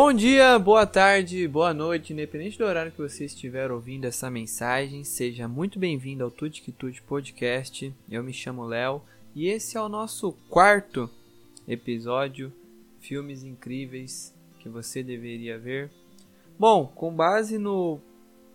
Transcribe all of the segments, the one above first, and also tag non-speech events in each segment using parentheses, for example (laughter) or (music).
Bom dia, boa tarde, boa noite, independente do horário que você estiver ouvindo essa mensagem, seja muito bem-vindo ao Tuti que Podcast. Eu me chamo Léo e esse é o nosso quarto episódio, filmes incríveis que você deveria ver. Bom, com base no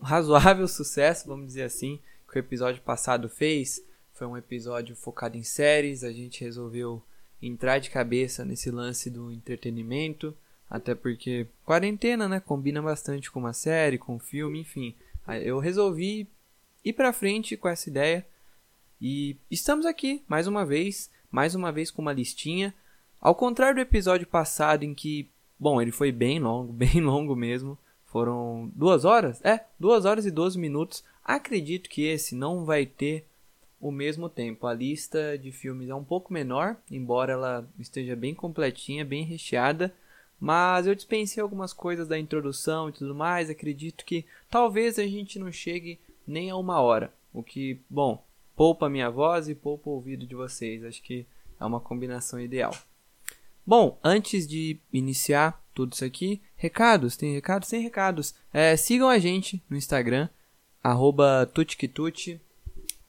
razoável (laughs) sucesso, vamos dizer assim, que o episódio passado fez, foi um episódio focado em séries, a gente resolveu entrar de cabeça nesse lance do entretenimento até porque quarentena, né? Combina bastante com uma série, com um filme, enfim. Eu resolvi ir pra frente com essa ideia. E estamos aqui, mais uma vez. Mais uma vez com uma listinha. Ao contrário do episódio passado, em que, bom, ele foi bem longo, (laughs) bem longo mesmo. Foram duas horas? É, duas horas e 12 minutos. Acredito que esse não vai ter o mesmo tempo. A lista de filmes é um pouco menor, embora ela esteja bem completinha, bem recheada. Mas eu dispensei algumas coisas da introdução e tudo mais. Acredito que talvez a gente não chegue nem a uma hora. O que, bom, poupa minha voz e poupa o ouvido de vocês. Acho que é uma combinação ideal. Bom, antes de iniciar tudo isso aqui, recados, tem recados? Tem recados. É, sigam a gente no Instagram, arroba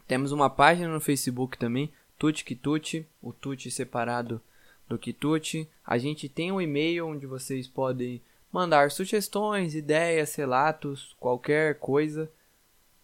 Temos uma página no Facebook também, Tutkituti, o Tuti separado do Quitute. A gente tem um e-mail onde vocês podem mandar sugestões, ideias, relatos, qualquer coisa.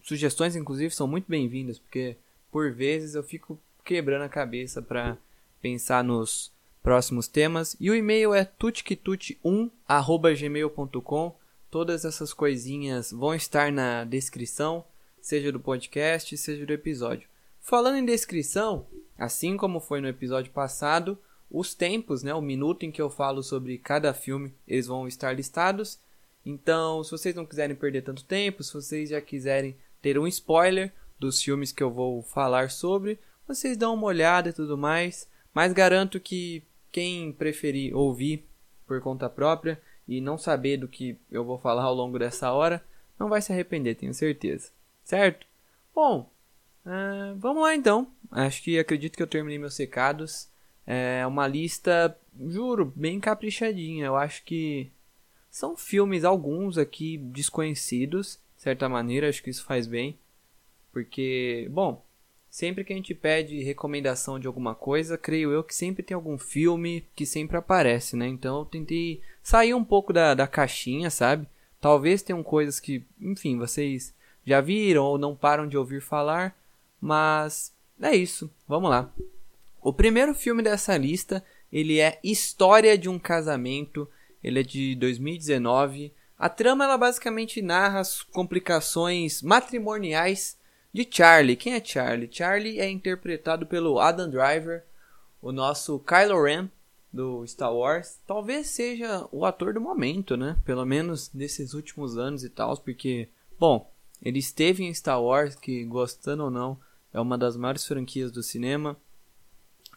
Sugestões, inclusive, são muito bem-vindas, porque por vezes eu fico quebrando a cabeça para pensar nos próximos temas. E o e-mail é tutquitute1@gmail.com. Todas essas coisinhas vão estar na descrição, seja do podcast, seja do episódio. Falando em descrição, assim como foi no episódio passado, os tempos, né, o minuto em que eu falo sobre cada filme, eles vão estar listados. Então, se vocês não quiserem perder tanto tempo, se vocês já quiserem ter um spoiler dos filmes que eu vou falar sobre, vocês dão uma olhada e tudo mais. Mas garanto que quem preferir ouvir por conta própria e não saber do que eu vou falar ao longo dessa hora, não vai se arrepender, tenho certeza. Certo? Bom, uh, vamos lá então. Acho que acredito que eu terminei meus recados. É uma lista, juro, bem caprichadinha. Eu acho que são filmes, alguns aqui desconhecidos, de certa maneira, acho que isso faz bem. Porque, bom, sempre que a gente pede recomendação de alguma coisa, creio eu que sempre tem algum filme que sempre aparece, né? Então eu tentei sair um pouco da, da caixinha, sabe? Talvez tenham coisas que, enfim, vocês já viram ou não param de ouvir falar, mas é isso. Vamos lá. O primeiro filme dessa lista, ele é História de um Casamento, ele é de 2019. A trama ela basicamente narra as complicações matrimoniais de Charlie. Quem é Charlie? Charlie é interpretado pelo Adam Driver, o nosso Kylo Ren do Star Wars. Talvez seja o ator do momento, né? Pelo menos nesses últimos anos e tal, porque, bom, ele esteve em Star Wars, que gostando ou não, é uma das maiores franquias do cinema.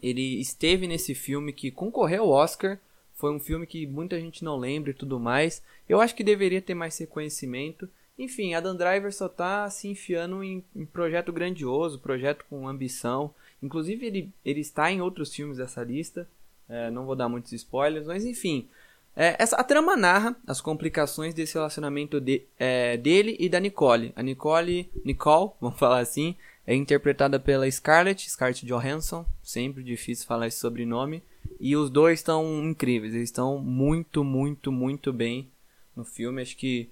Ele esteve nesse filme que concorreu ao Oscar. Foi um filme que muita gente não lembra e tudo mais. Eu acho que deveria ter mais reconhecimento. Enfim, Adam Driver só tá se enfiando em, em projeto grandioso, projeto com ambição. Inclusive, ele, ele está em outros filmes dessa lista. É, não vou dar muitos spoilers, mas enfim. É, essa, a trama narra as complicações desse relacionamento de, é, dele e da Nicole. A Nicole, Nicole, (laughs) vamos falar assim, é interpretada pela Scarlett, Scarlett Johansson, sempre difícil falar esse sobrenome. E os dois estão incríveis, eles estão muito, muito, muito bem no filme. Acho que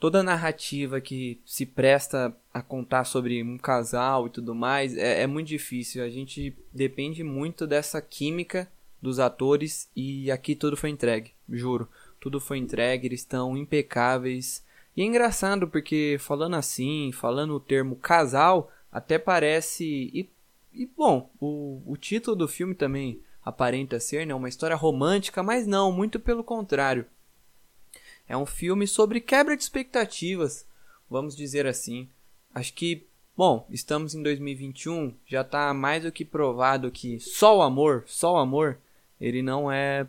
toda a narrativa que se presta a contar sobre um casal e tudo mais é, é muito difícil. A gente depende muito dessa química dos atores e aqui tudo foi entregue, juro. Tudo foi entregue, eles estão impecáveis. E é engraçado porque falando assim, falando o termo casal, até parece. E, e bom, o, o título do filme também aparenta ser né, uma história romântica, mas não, muito pelo contrário. É um filme sobre quebra de expectativas, vamos dizer assim. Acho que, bom, estamos em 2021, já está mais do que provado que só o amor, só o amor, ele não é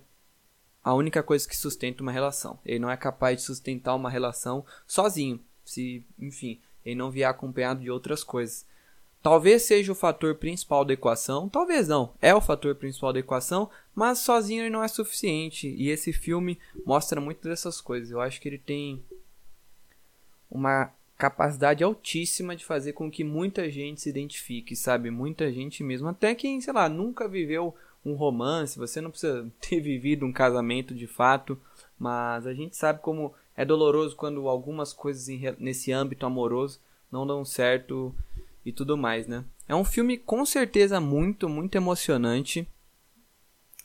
a única coisa que sustenta uma relação. Ele não é capaz de sustentar uma relação sozinho, se, enfim, ele não vier acompanhado de outras coisas. Talvez seja o fator principal da equação, talvez não, é o fator principal da equação, mas sozinho ele não é suficiente. E esse filme mostra muito dessas coisas. Eu acho que ele tem uma capacidade altíssima de fazer com que muita gente se identifique, sabe? Muita gente mesmo, até quem, sei lá, nunca viveu um romance, você não precisa (laughs) ter vivido um casamento de fato, mas a gente sabe como é doloroso quando algumas coisas nesse âmbito amoroso não dão certo e tudo mais, né? É um filme com certeza muito, muito emocionante.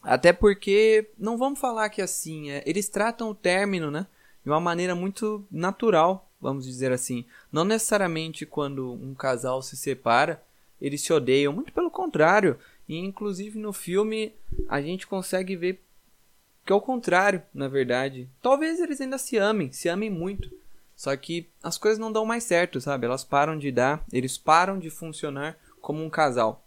Até porque, não vamos falar que assim, é, eles tratam o término, né? De uma maneira muito natural, vamos dizer assim. Não necessariamente quando um casal se separa, eles se odeiam. Muito pelo contrário. E inclusive no filme a gente consegue ver que é o contrário, na verdade. Talvez eles ainda se amem, se amem muito. Só que as coisas não dão mais certo, sabe? Elas param de dar, eles param de funcionar como um casal.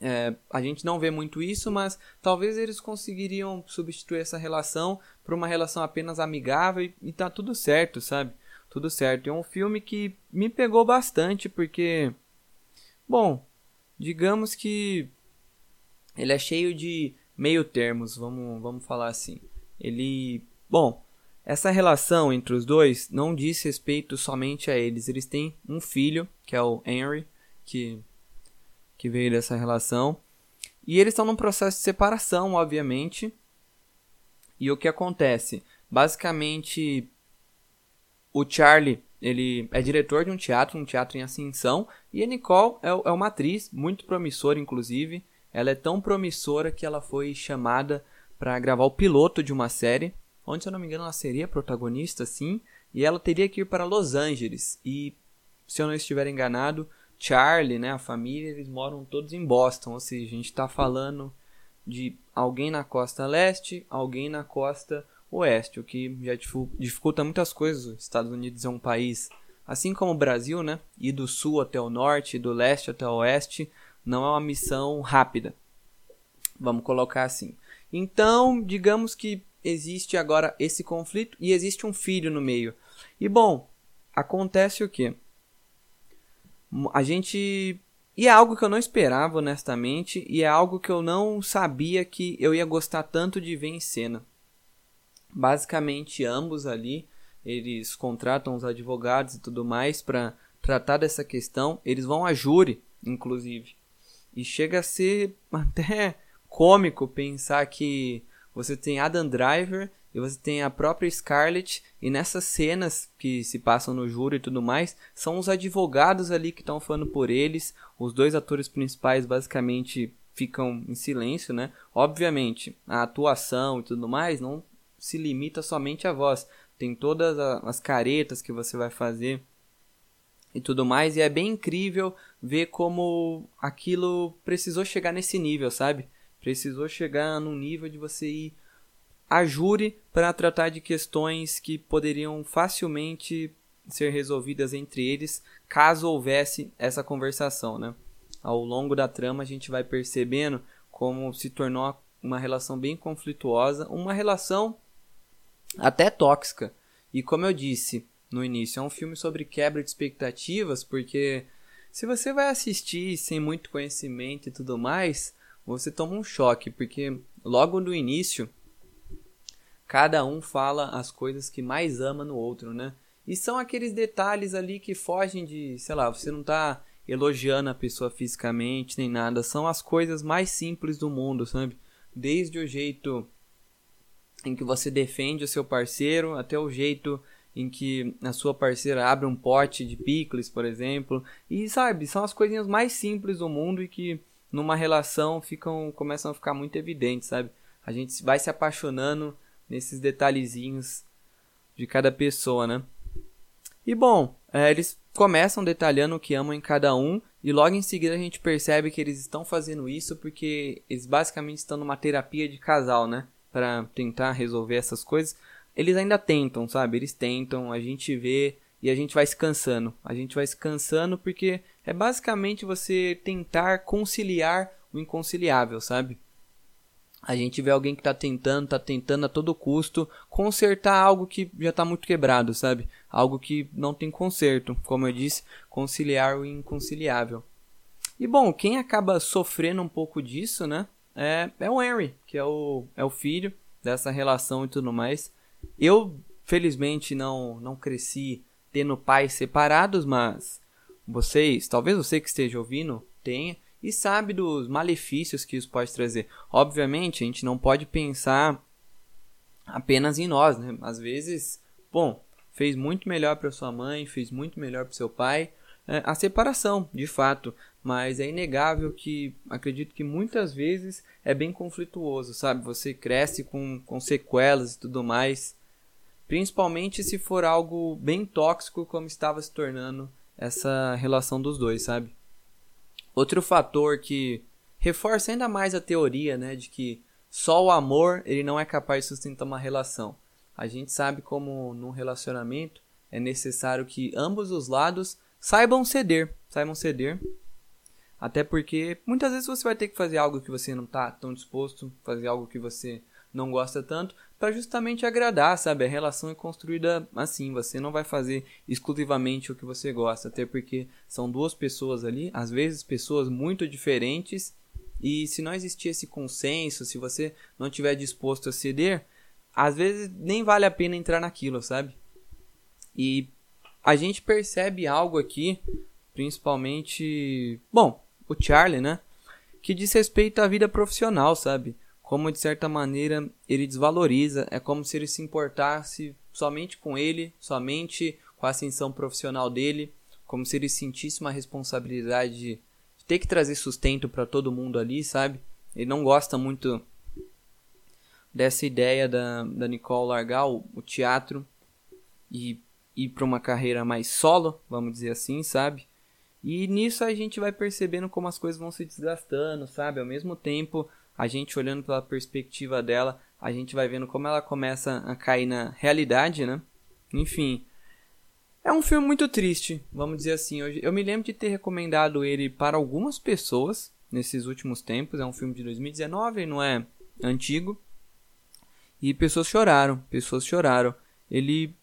É, a gente não vê muito isso, mas talvez eles conseguiriam substituir essa relação por uma relação apenas amigável e, e tá tudo certo, sabe? Tudo certo. É um filme que me pegou bastante porque, bom, digamos que ele é cheio de meio termos, vamos, vamos falar assim. Ele, bom, essa relação entre os dois não diz respeito somente a eles. Eles têm um filho, que é o Henry, que, que veio dessa relação. E eles estão num processo de separação, obviamente. E o que acontece? Basicamente, o Charlie ele é diretor de um teatro, um teatro em Ascensão. E a Nicole é, é uma atriz muito promissora, inclusive. Ela é tão promissora que ela foi chamada para gravar o piloto de uma série onde, se eu não me engano, ela seria protagonista, sim, e ela teria que ir para Los Angeles. E, se eu não estiver enganado, Charlie, né, a família, eles moram todos em Boston, ou seja, a gente está falando de alguém na costa leste, alguém na costa oeste, o que já dificulta muitas coisas. Os Estados Unidos é um país, assim como o Brasil, né, e do sul até o norte, do leste até o oeste, não é uma missão rápida. Vamos colocar assim. Então, digamos que existe agora esse conflito e existe um filho no meio. E bom, acontece o que? A gente. E é algo que eu não esperava, honestamente, e é algo que eu não sabia que eu ia gostar tanto de ver em cena. Basicamente, ambos ali, eles contratam os advogados e tudo mais para tratar dessa questão. Eles vão a júri, inclusive. E chega a ser (laughs) até cômico pensar que você tem Adam Driver e você tem a própria Scarlett, e nessas cenas que se passam no júri e tudo mais, são os advogados ali que estão falando por eles, os dois atores principais basicamente ficam em silêncio, né? Obviamente, a atuação e tudo mais não se limita somente à voz, tem todas as caretas que você vai fazer e tudo mais, e é bem incrível ver como aquilo precisou chegar nesse nível, sabe? Precisou chegar num nível de você ir a júri para tratar de questões que poderiam facilmente ser resolvidas entre eles caso houvesse essa conversação, né? Ao longo da trama a gente vai percebendo como se tornou uma relação bem conflituosa, uma relação até tóxica. E como eu disse no início, é um filme sobre quebra de expectativas, porque se você vai assistir sem muito conhecimento e tudo mais, você toma um choque, porque logo no início cada um fala as coisas que mais ama no outro, né? E são aqueles detalhes ali que fogem de, sei lá, você não tá elogiando a pessoa fisicamente nem nada, são as coisas mais simples do mundo, sabe? Desde o jeito em que você defende o seu parceiro até o jeito em que a sua parceira abre um pote de picles, por exemplo. E sabe, são as coisinhas mais simples do mundo e que numa relação ficam começam a ficar muito evidentes, sabe? A gente vai se apaixonando nesses detalhezinhos de cada pessoa, né? E bom, é, eles começam detalhando o que amam em cada um e logo em seguida a gente percebe que eles estão fazendo isso porque eles basicamente estão numa terapia de casal, né? Para tentar resolver essas coisas. Eles ainda tentam, sabe? Eles tentam, a gente vê e a gente vai se cansando. A gente vai se cansando porque é basicamente você tentar conciliar o inconciliável, sabe? A gente vê alguém que tá tentando, tá tentando a todo custo consertar algo que já tá muito quebrado, sabe? Algo que não tem conserto. Como eu disse, conciliar o inconciliável. E bom, quem acaba sofrendo um pouco disso, né? É, é o Henry, que é o, é o filho dessa relação e tudo mais. Eu, felizmente, não, não cresci tendo pais separados, mas vocês, talvez você que esteja ouvindo, tenha e sabe dos malefícios que isso pode trazer. Obviamente, a gente não pode pensar apenas em nós, né? Às vezes, bom, fez muito melhor para sua mãe, fez muito melhor para seu pai, é, a separação, de fato, mas é inegável que acredito que muitas vezes é bem conflituoso, sabe? Você cresce com, com sequelas e tudo mais, principalmente se for algo bem tóxico como estava se tornando essa relação dos dois, sabe? Outro fator que reforça ainda mais a teoria, né, de que só o amor ele não é capaz de sustentar uma relação. A gente sabe como num relacionamento é necessário que ambos os lados saibam ceder, saibam ceder. Até porque muitas vezes você vai ter que fazer algo que você não está tão disposto, fazer algo que você não gosta tanto, para justamente agradar, sabe? A relação é construída assim, você não vai fazer exclusivamente o que você gosta, até porque são duas pessoas ali, às vezes pessoas muito diferentes, e se não existir esse consenso, se você não tiver disposto a ceder, às vezes nem vale a pena entrar naquilo, sabe? E a gente percebe algo aqui, principalmente, bom, o Charlie, né? Que diz respeito à vida profissional, sabe? Como de certa maneira ele desvaloriza, é como se ele se importasse somente com ele, somente com a ascensão profissional dele, como se ele sentisse uma responsabilidade de ter que trazer sustento para todo mundo ali, sabe? Ele não gosta muito dessa ideia da, da Nicole largar o, o teatro e ir para uma carreira mais solo, vamos dizer assim, sabe? E nisso a gente vai percebendo como as coisas vão se desgastando, sabe? Ao mesmo tempo, a gente olhando pela perspectiva dela, a gente vai vendo como ela começa a cair na realidade, né? Enfim, é um filme muito triste, vamos dizer assim. Eu, eu me lembro de ter recomendado ele para algumas pessoas nesses últimos tempos. É um filme de 2019, não é antigo. E pessoas choraram, pessoas choraram. Ele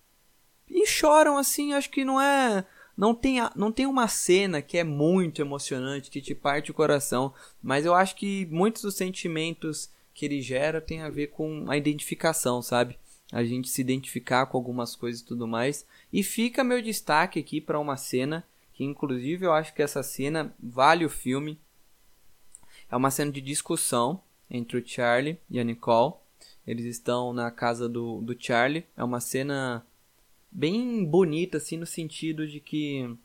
e choram assim, acho que não é não tem, não tem uma cena que é muito emocionante, que te parte o coração, mas eu acho que muitos dos sentimentos que ele gera tem a ver com a identificação, sabe? A gente se identificar com algumas coisas e tudo mais. E fica meu destaque aqui para uma cena que, inclusive, eu acho que essa cena vale o filme. É uma cena de discussão entre o Charlie e a Nicole. Eles estão na casa do, do Charlie. É uma cena bem bonita, assim, no sentido de que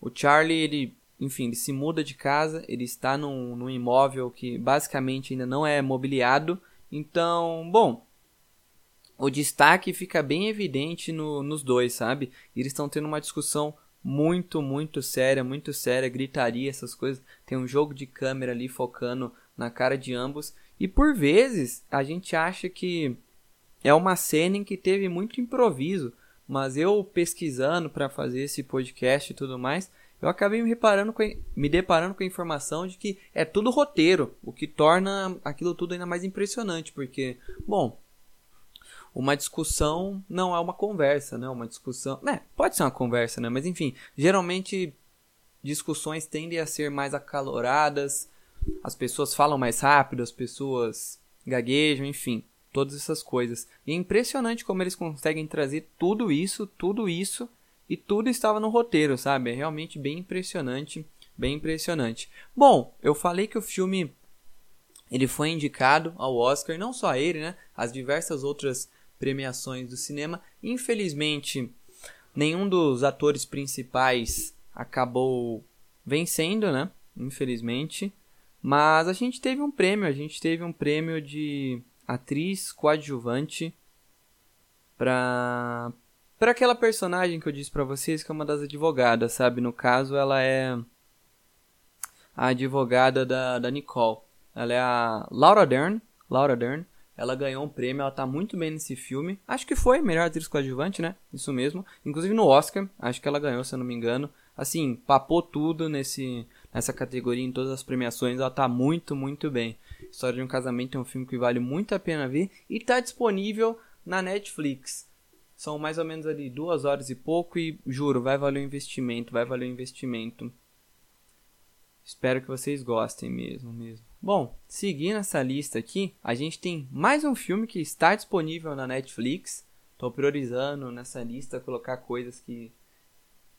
o Charlie, ele, enfim, ele se muda de casa, ele está num, num imóvel que basicamente ainda não é mobiliado. Então, bom, o destaque fica bem evidente no, nos dois, sabe? Eles estão tendo uma discussão muito, muito séria, muito séria, gritaria, essas coisas. Tem um jogo de câmera ali focando na cara de ambos. E por vezes a gente acha que é uma cena em que teve muito improviso. Mas eu pesquisando para fazer esse podcast e tudo mais, eu acabei me reparando com, me deparando com a informação de que é tudo roteiro, o que torna aquilo tudo ainda mais impressionante, porque, bom, uma discussão não é uma conversa, né? Uma discussão, né? Pode ser uma conversa, né? Mas enfim, geralmente discussões tendem a ser mais acaloradas, as pessoas falam mais rápido, as pessoas gaguejam, enfim todas essas coisas. E é impressionante como eles conseguem trazer tudo isso, tudo isso e tudo estava no roteiro, sabe? É realmente bem impressionante, bem impressionante. Bom, eu falei que o filme ele foi indicado ao Oscar, não só ele, né? As diversas outras premiações do cinema. Infelizmente, nenhum dos atores principais acabou vencendo, né? Infelizmente. Mas a gente teve um prêmio, a gente teve um prêmio de atriz coadjuvante pra para aquela personagem que eu disse para vocês que é uma das advogadas, sabe? No caso, ela é a advogada da, da Nicole. Ela é a Laura Dern. Laura Dern. Ela ganhou um prêmio, ela tá muito bem nesse filme. Acho que foi melhor atriz coadjuvante, né? Isso mesmo. Inclusive no Oscar, acho que ela ganhou, se eu não me engano. Assim, papou tudo nesse nessa categoria em todas as premiações, ela tá muito, muito bem. História de um Casamento é um filme que vale muito a pena ver e está disponível na Netflix. São mais ou menos ali duas horas e pouco e juro, vai valer o investimento, vai valer o investimento. Espero que vocês gostem mesmo, mesmo. Bom, seguindo essa lista aqui, a gente tem mais um filme que está disponível na Netflix. Estou priorizando nessa lista colocar coisas que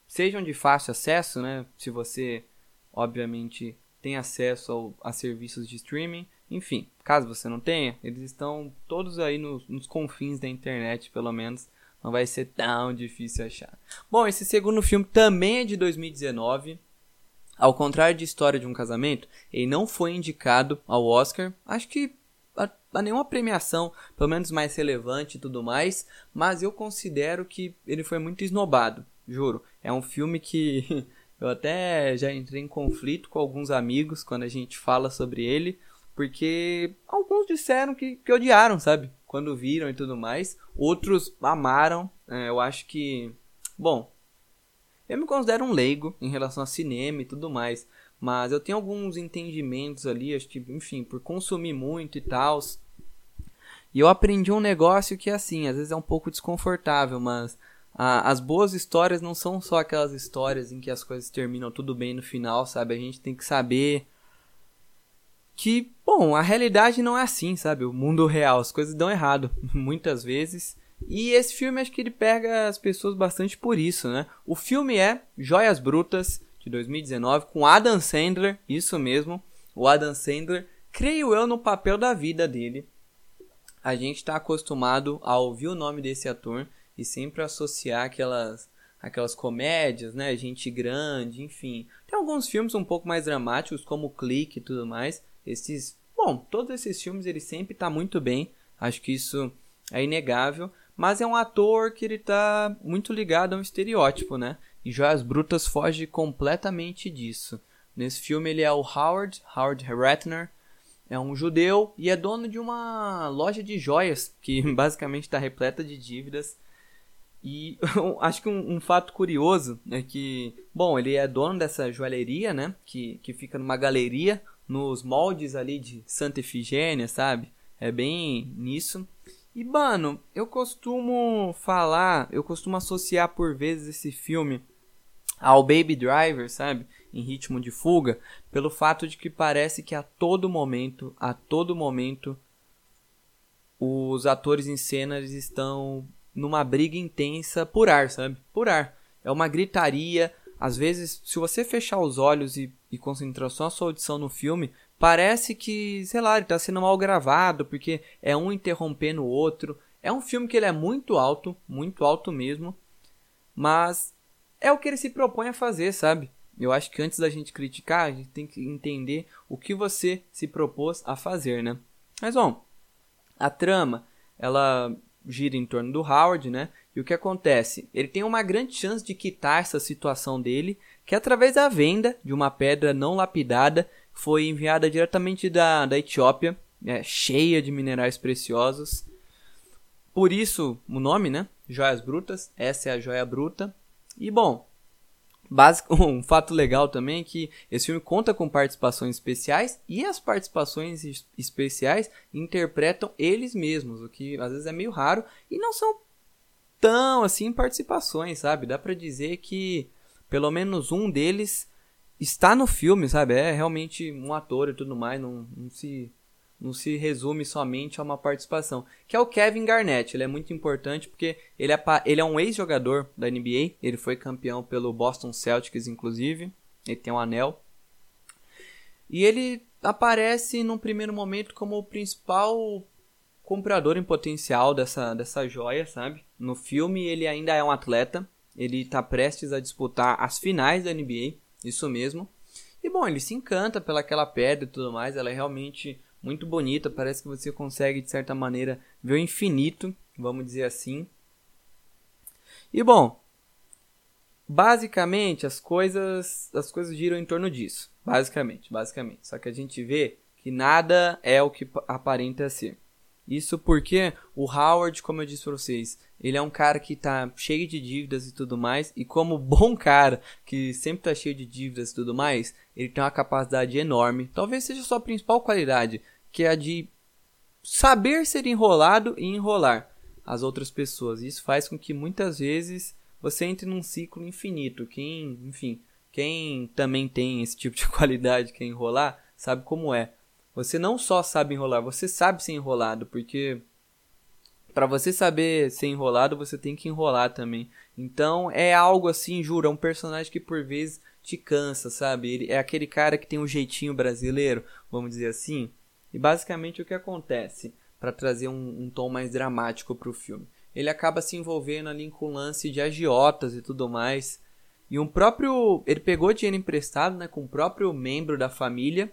sejam de fácil acesso, né? Se você, obviamente, tem acesso ao, a serviços de streaming. Enfim, caso você não tenha, eles estão todos aí nos, nos confins da internet, pelo menos. Não vai ser tão difícil achar. Bom, esse segundo filme também é de 2019. Ao contrário de História de um Casamento, ele não foi indicado ao Oscar. Acho que a, a, nenhuma premiação, pelo menos mais relevante e tudo mais. Mas eu considero que ele foi muito esnobado, juro. É um filme que (laughs) eu até já entrei em conflito com alguns amigos quando a gente fala sobre ele. Porque alguns disseram que, que odiaram, sabe? Quando viram e tudo mais. Outros amaram. É, eu acho que. Bom. Eu me considero um leigo em relação a cinema e tudo mais. Mas eu tenho alguns entendimentos ali, acho que, enfim, por consumir muito e tal. E eu aprendi um negócio que, assim, às vezes é um pouco desconfortável, mas as boas histórias não são só aquelas histórias em que as coisas terminam tudo bem no final, sabe? A gente tem que saber que, bom, a realidade não é assim, sabe? O mundo real, as coisas dão errado (laughs) muitas vezes. E esse filme acho que ele pega as pessoas bastante por isso, né? O filme é Joias Brutas de 2019 com Adam Sandler, isso mesmo. O Adam Sandler, creio eu no papel da vida dele. A gente está acostumado a ouvir o nome desse ator e sempre associar aquelas aquelas comédias, né, gente grande, enfim. Tem alguns filmes um pouco mais dramáticos como Clique e tudo mais, esses, bom, todos esses filmes ele sempre está muito bem. Acho que isso é inegável. Mas é um ator que ele tá muito ligado a um estereótipo, né? E Joias Brutas foge completamente disso. Nesse filme ele é o Howard, Howard Ratner, é um judeu e é dono de uma loja de joias que (laughs) basicamente está repleta de dívidas. E (laughs) acho que um, um, fato curioso é que, bom, ele é dono dessa joalheria, né? Que, que fica numa galeria nos moldes ali de Santa Efigênia, sabe? É bem nisso. E, mano, eu costumo falar, eu costumo associar por vezes esse filme ao Baby Driver, sabe? Em ritmo de fuga, pelo fato de que parece que a todo momento, a todo momento, os atores em cena eles estão numa briga intensa por ar, sabe? Por ar. É uma gritaria. Às vezes, se você fechar os olhos e e concentrar só a sua audição no filme, parece que, sei lá, ele tá sendo mal gravado, porque é um interrompendo o outro. É um filme que ele é muito alto, muito alto mesmo, mas é o que ele se propõe a fazer, sabe? Eu acho que antes da gente criticar, a gente tem que entender o que você se propôs a fazer, né? Mas bom, a trama, ela gira em torno do Howard, né? E o que acontece? Ele tem uma grande chance de quitar essa situação dele que através da venda de uma pedra não lapidada foi enviada diretamente da, da Etiópia, é, cheia de minerais preciosos. Por isso o nome, né? Joias Brutas. Essa é a joia bruta. E bom, básico, (laughs) um fato legal também é que esse filme conta com participações especiais e as participações especiais interpretam eles mesmos, o que às vezes é meio raro e não são tão assim participações, sabe? Dá para dizer que pelo menos um deles está no filme, sabe? É realmente um ator e tudo mais, não, não se não se resume somente a uma participação. Que é o Kevin Garnett. Ele é muito importante porque ele é, ele é um ex-jogador da NBA. Ele foi campeão pelo Boston Celtics, inclusive. Ele tem um anel. E ele aparece num primeiro momento como o principal comprador em potencial dessa, dessa joia, sabe? No filme ele ainda é um atleta. Ele está prestes a disputar as finais da NBA, isso mesmo. E bom, ele se encanta pelaquela pedra e tudo mais, ela é realmente muito bonita, parece que você consegue de certa maneira ver o infinito, vamos dizer assim. E bom, basicamente as coisas as coisas giram em torno disso, basicamente, basicamente. Só que a gente vê que nada é o que aparenta ser. Isso porque o Howard, como eu disse para vocês, ele é um cara que tá cheio de dívidas e tudo mais, e como bom cara que sempre tá cheio de dívidas e tudo mais, ele tem uma capacidade enorme, talvez seja a sua principal qualidade, que é a de saber ser enrolado e enrolar as outras pessoas. Isso faz com que muitas vezes você entre num ciclo infinito. Quem, enfim, quem também tem esse tipo de (laughs) qualidade que é enrolar, sabe como é. Você não só sabe enrolar, você sabe ser enrolado, porque para você saber ser enrolado, você tem que enrolar também. Então é algo assim, juro, é um personagem que por vezes te cansa, sabe? Ele é aquele cara que tem um jeitinho brasileiro, vamos dizer assim. E basicamente o que acontece para trazer um, um, tom mais dramático para o filme? Ele acaba se envolvendo ali com lance de agiotas e tudo mais. E um próprio. Ele pegou dinheiro emprestado né, com o próprio membro da família.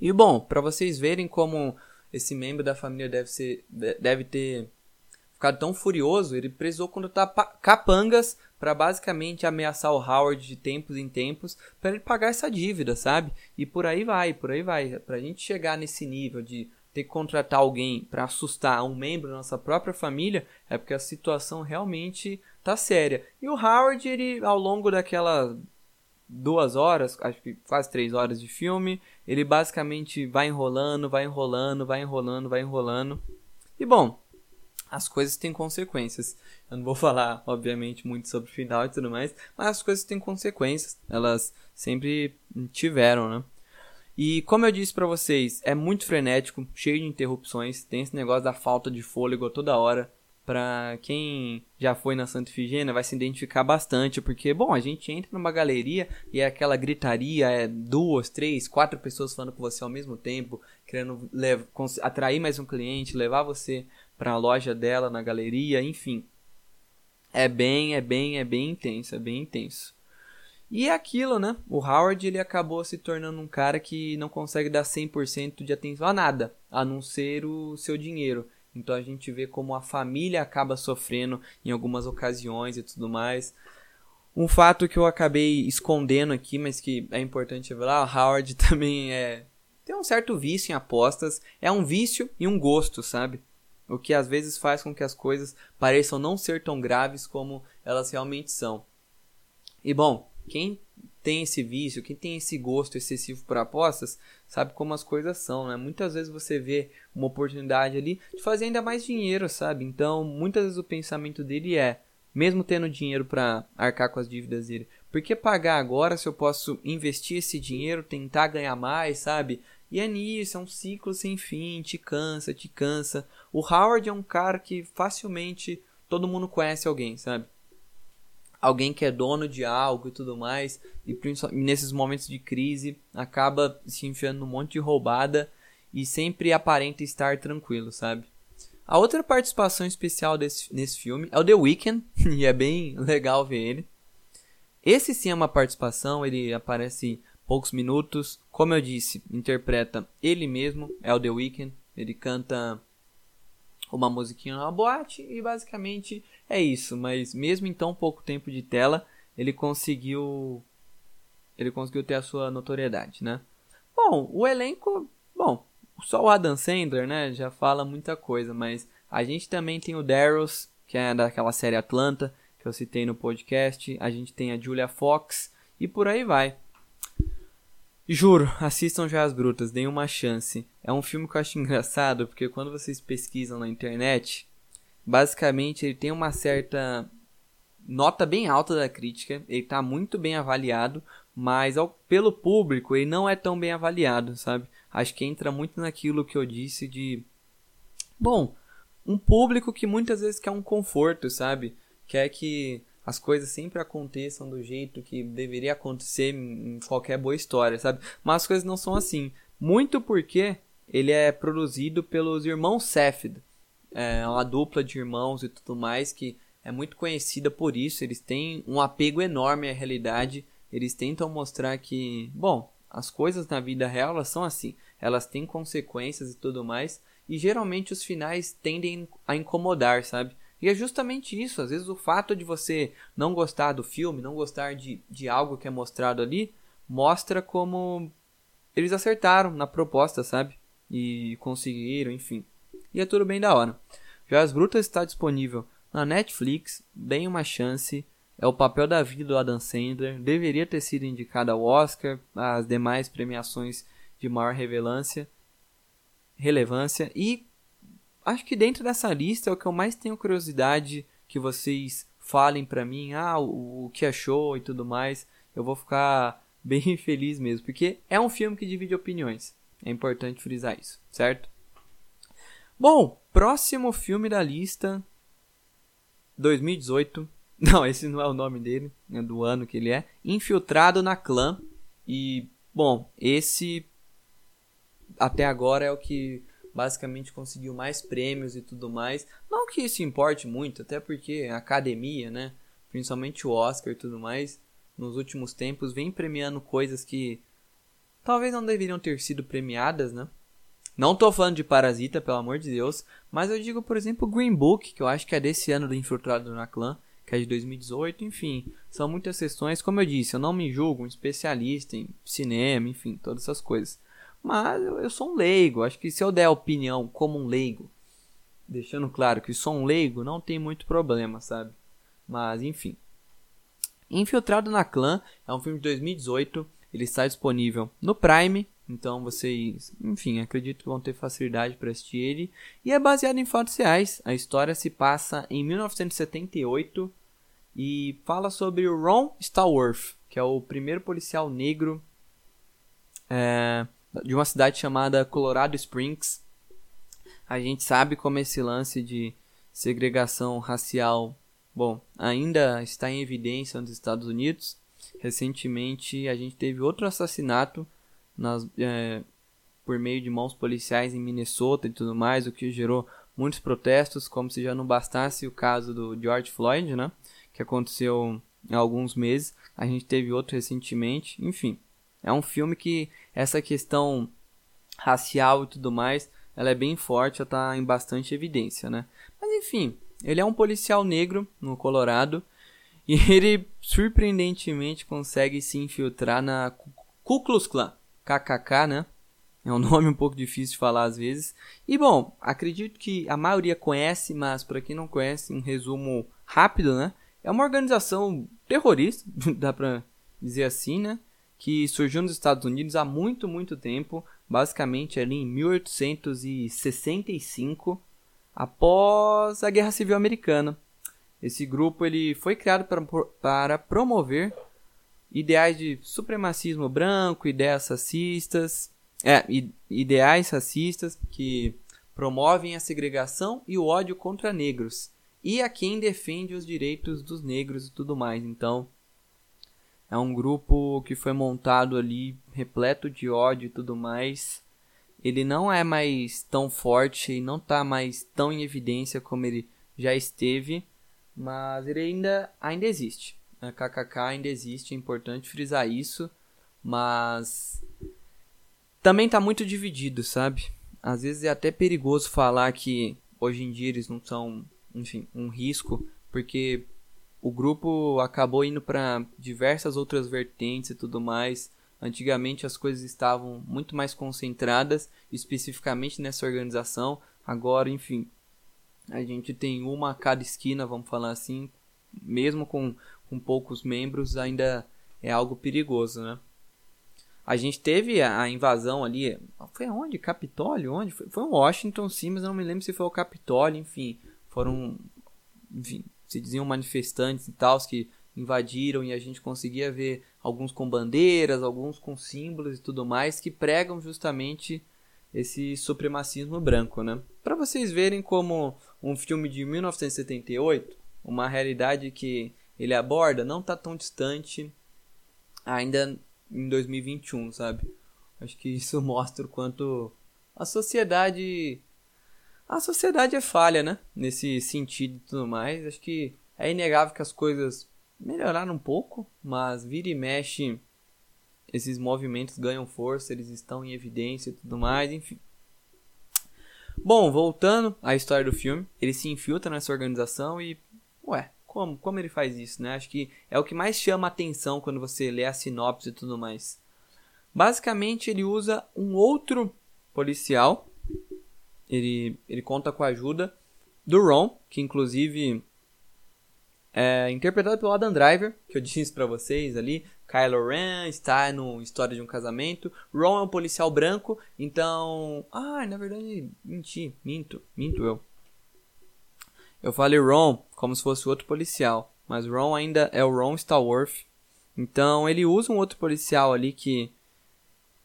E bom, para vocês verem como esse membro da família deve, ser, deve ter ficado tão furioso, ele precisou contratar capangas para basicamente ameaçar o Howard de tempos em tempos para ele pagar essa dívida, sabe? E por aí vai, por aí vai. Pra gente chegar nesse nível de ter que contratar alguém para assustar um membro da nossa própria família, é porque a situação realmente tá séria. E o Howard, ele ao longo daquelas duas horas, acho que quase três horas de filme, ele basicamente vai enrolando, vai enrolando, vai enrolando, vai enrolando. E bom, as coisas têm consequências. Eu não vou falar, obviamente, muito sobre o final e tudo mais, mas as coisas têm consequências. Elas sempre tiveram, né? E como eu disse para vocês, é muito frenético, cheio de interrupções, tem esse negócio da falta de fôlego toda hora. Pra quem já foi na Santa Ifigênia vai se identificar bastante, porque, bom, a gente entra numa galeria e é aquela gritaria, é duas, três, quatro pessoas falando com você ao mesmo tempo, querendo atrair mais um cliente, levar você para a loja dela na galeria, enfim. É bem, é bem, é bem intenso, é bem intenso. E é aquilo, né? O Howard ele acabou se tornando um cara que não consegue dar 100% de atenção a nada, a não ser o seu dinheiro. Então a gente vê como a família acaba sofrendo em algumas ocasiões e tudo mais. Um fato que eu acabei escondendo aqui, mas que é importante revelar, o Howard (laughs) também é tem um certo vício em apostas, é um vício e um gosto, sabe? O que às vezes faz com que as coisas pareçam não ser tão graves como elas realmente são. E bom, quem tem esse vício, quem tem esse gosto excessivo por apostas, sabe como as coisas são, né? Muitas vezes você vê uma oportunidade ali de fazer ainda mais dinheiro, sabe? Então, muitas vezes o pensamento dele é, mesmo tendo dinheiro para arcar com as dívidas dele, por que pagar agora se eu posso investir esse dinheiro, tentar ganhar mais, sabe? E é nisso, é um ciclo sem fim, te cansa, te cansa. O Howard é um cara que facilmente todo mundo conhece alguém, sabe? Alguém que é dono de algo e tudo mais, e nesses momentos de crise acaba se enfiando num monte de roubada e sempre aparenta estar tranquilo, sabe? A outra participação especial desse, nesse filme é o The Weeknd, (laughs) e é bem legal ver ele. Esse sim é uma participação, ele aparece poucos minutos. Como eu disse, interpreta ele mesmo, é o The Weeknd. Ele canta uma musiquinha na boate e basicamente é isso. Mas mesmo em tão pouco tempo de tela, ele conseguiu ele conseguiu ter a sua notoriedade, né? Bom, o elenco, bom, só o Adam Sandler, né, já fala muita coisa, mas a gente também tem o Darrows, que é daquela série Atlanta, que eu citei no podcast, a gente tem a Julia Fox e por aí vai. Juro, assistam já as Brutas, deem uma chance. É um filme que eu acho engraçado, porque quando vocês pesquisam na internet, basicamente ele tem uma certa nota bem alta da crítica, ele está muito bem avaliado, mas ao, pelo público ele não é tão bem avaliado, sabe? Acho que entra muito naquilo que eu disse de. Bom, um público que muitas vezes quer um conforto, sabe? Quer que as coisas sempre aconteçam do jeito que deveria acontecer em qualquer boa história, sabe? Mas as coisas não são assim. Muito porque ele é produzido pelos irmãos Safed. É uma dupla de irmãos e tudo mais que é muito conhecida por isso. Eles têm um apego enorme à realidade. Eles tentam mostrar que, bom, as coisas na vida real elas são assim. Elas têm consequências e tudo mais. E geralmente os finais tendem a incomodar, sabe? E é justamente isso. Às vezes o fato de você não gostar do filme, não gostar de, de algo que é mostrado ali, mostra como eles acertaram na proposta, sabe? E conseguiram, enfim. E é tudo bem da hora. Já as Brutas está disponível na Netflix, deem uma chance. É o papel da vida do Adam Sandler. Deveria ter sido indicado ao Oscar, às demais premiações de maior relevância. relevância e acho que dentro dessa lista é o que eu mais tenho curiosidade que vocês falem para mim, ah, o, o que achou e tudo mais. Eu vou ficar (laughs) bem feliz mesmo, porque é um filme que divide opiniões. É importante frisar isso, certo? Bom, próximo filme da lista 2018. (laughs) Não, esse não é o nome dele, é do ano que ele é. Infiltrado na Clã. E, bom, esse até agora é o que basicamente conseguiu mais prêmios e tudo mais. Não que isso importe muito, até porque a academia, né, principalmente o Oscar e tudo mais, nos últimos tempos vem premiando coisas que talvez não deveriam ter sido premiadas, né? Não tô falando de Parasita, pelo amor de Deus, mas eu digo, por exemplo, Green Book, que eu acho que é desse ano do Infiltrado na Clã, que é de 2018, enfim, são muitas questões, como eu disse, eu não me julgo um especialista em cinema, enfim, todas essas coisas. Mas eu, eu sou um leigo, acho que se eu der opinião como um leigo, deixando claro que sou um leigo, não tem muito problema, sabe? Mas enfim. Infiltrado na Clã é um filme de 2018, ele está disponível no Prime, então vocês, enfim, acredito que vão ter facilidade para assistir ele. E é baseado em fatos reais. A história se passa em 1978 e fala sobre o Ron Stallworth, que é o primeiro policial negro é, de uma cidade chamada Colorado Springs. A gente sabe como esse lance de segregação racial, bom, ainda está em evidência nos Estados Unidos. Recentemente a gente teve outro assassinato nas, é, por meio de mãos policiais em Minnesota e tudo mais, o que gerou muitos protestos, como se já não bastasse o caso do George Floyd, né, que aconteceu há alguns meses. A gente teve outro recentemente, enfim. É um filme que essa questão racial e tudo mais, ela é bem forte, ela tá em bastante evidência, né? Mas enfim, ele é um policial negro no Colorado e (laughs) ele surpreendentemente consegue se infiltrar na Ku Klux Klan, KKK, né? É um (laughs) nome um pouco difícil de falar às vezes. E bom, acredito que a maioria conhece, mas para quem não conhece, um resumo rápido, né? É uma organização terrorista, (laughs) dá pra dizer assim, né? Que surgiu nos Estados Unidos há muito, muito tempo, basicamente ali em 1865, após a Guerra Civil Americana. Esse grupo ele foi criado para, para promover ideais de supremacismo branco, ideias racistas, é, ideais racistas que promovem a segregação e o ódio contra negros e a quem defende os direitos dos negros e tudo mais. Então, é um grupo que foi montado ali, repleto de ódio e tudo mais. Ele não é mais tão forte e não está mais tão em evidência como ele já esteve, mas ele ainda, ainda existe. A KKK ainda existe, é importante frisar isso, mas também está muito dividido, sabe? Às vezes é até perigoso falar que hoje em dia eles não são, enfim, um risco, porque o grupo acabou indo para diversas outras vertentes e tudo mais. Antigamente as coisas estavam muito mais concentradas, especificamente nessa organização. Agora, enfim, a gente tem uma a cada esquina, vamos falar assim. Mesmo com, com poucos membros, ainda é algo perigoso, né? A gente teve a, invasão ali. Foi onde? Capitólio? Onde? Foi, foi em Washington, sim, mas eu não me lembro se foi o Capitólio, enfim. Foram. Enfim, se diziam manifestantes e tal, que invadiram e a gente conseguia ver alguns com bandeiras, alguns com símbolos e tudo mais que pregam justamente esse supremacismo branco, né? Para vocês verem como um filme de 1978, uma realidade que ele aborda não está tão distante ainda em 2021, sabe? Acho que isso (laughs) mostra o quanto a sociedade a sociedade é falha, né? Nesse sentido e tudo mais. Acho que é inegável que as coisas melhoraram um pouco, mas vira e mexe, esses movimentos ganham força, eles estão em evidência e tudo mais, enfim. Bom, voltando à história do filme, ele se infiltra nessa organização e, ué, como, como ele faz isso, né? Acho que é o que mais chama atenção quando você lê a sinopse e tudo mais. Basicamente, ele usa um outro policial ele, ele conta com a ajuda do Ron, que inclusive é interpretado pelo Adam Driver, que eu disse para vocês ali, Kylo Ren está no História de um Casamento. Ron é um policial branco, então. Ah, na verdade, menti, minto, minto eu. Eu falei Ron como se fosse outro policial, mas Ron ainda é o Ron Stallworth. Então ele usa um outro policial ali que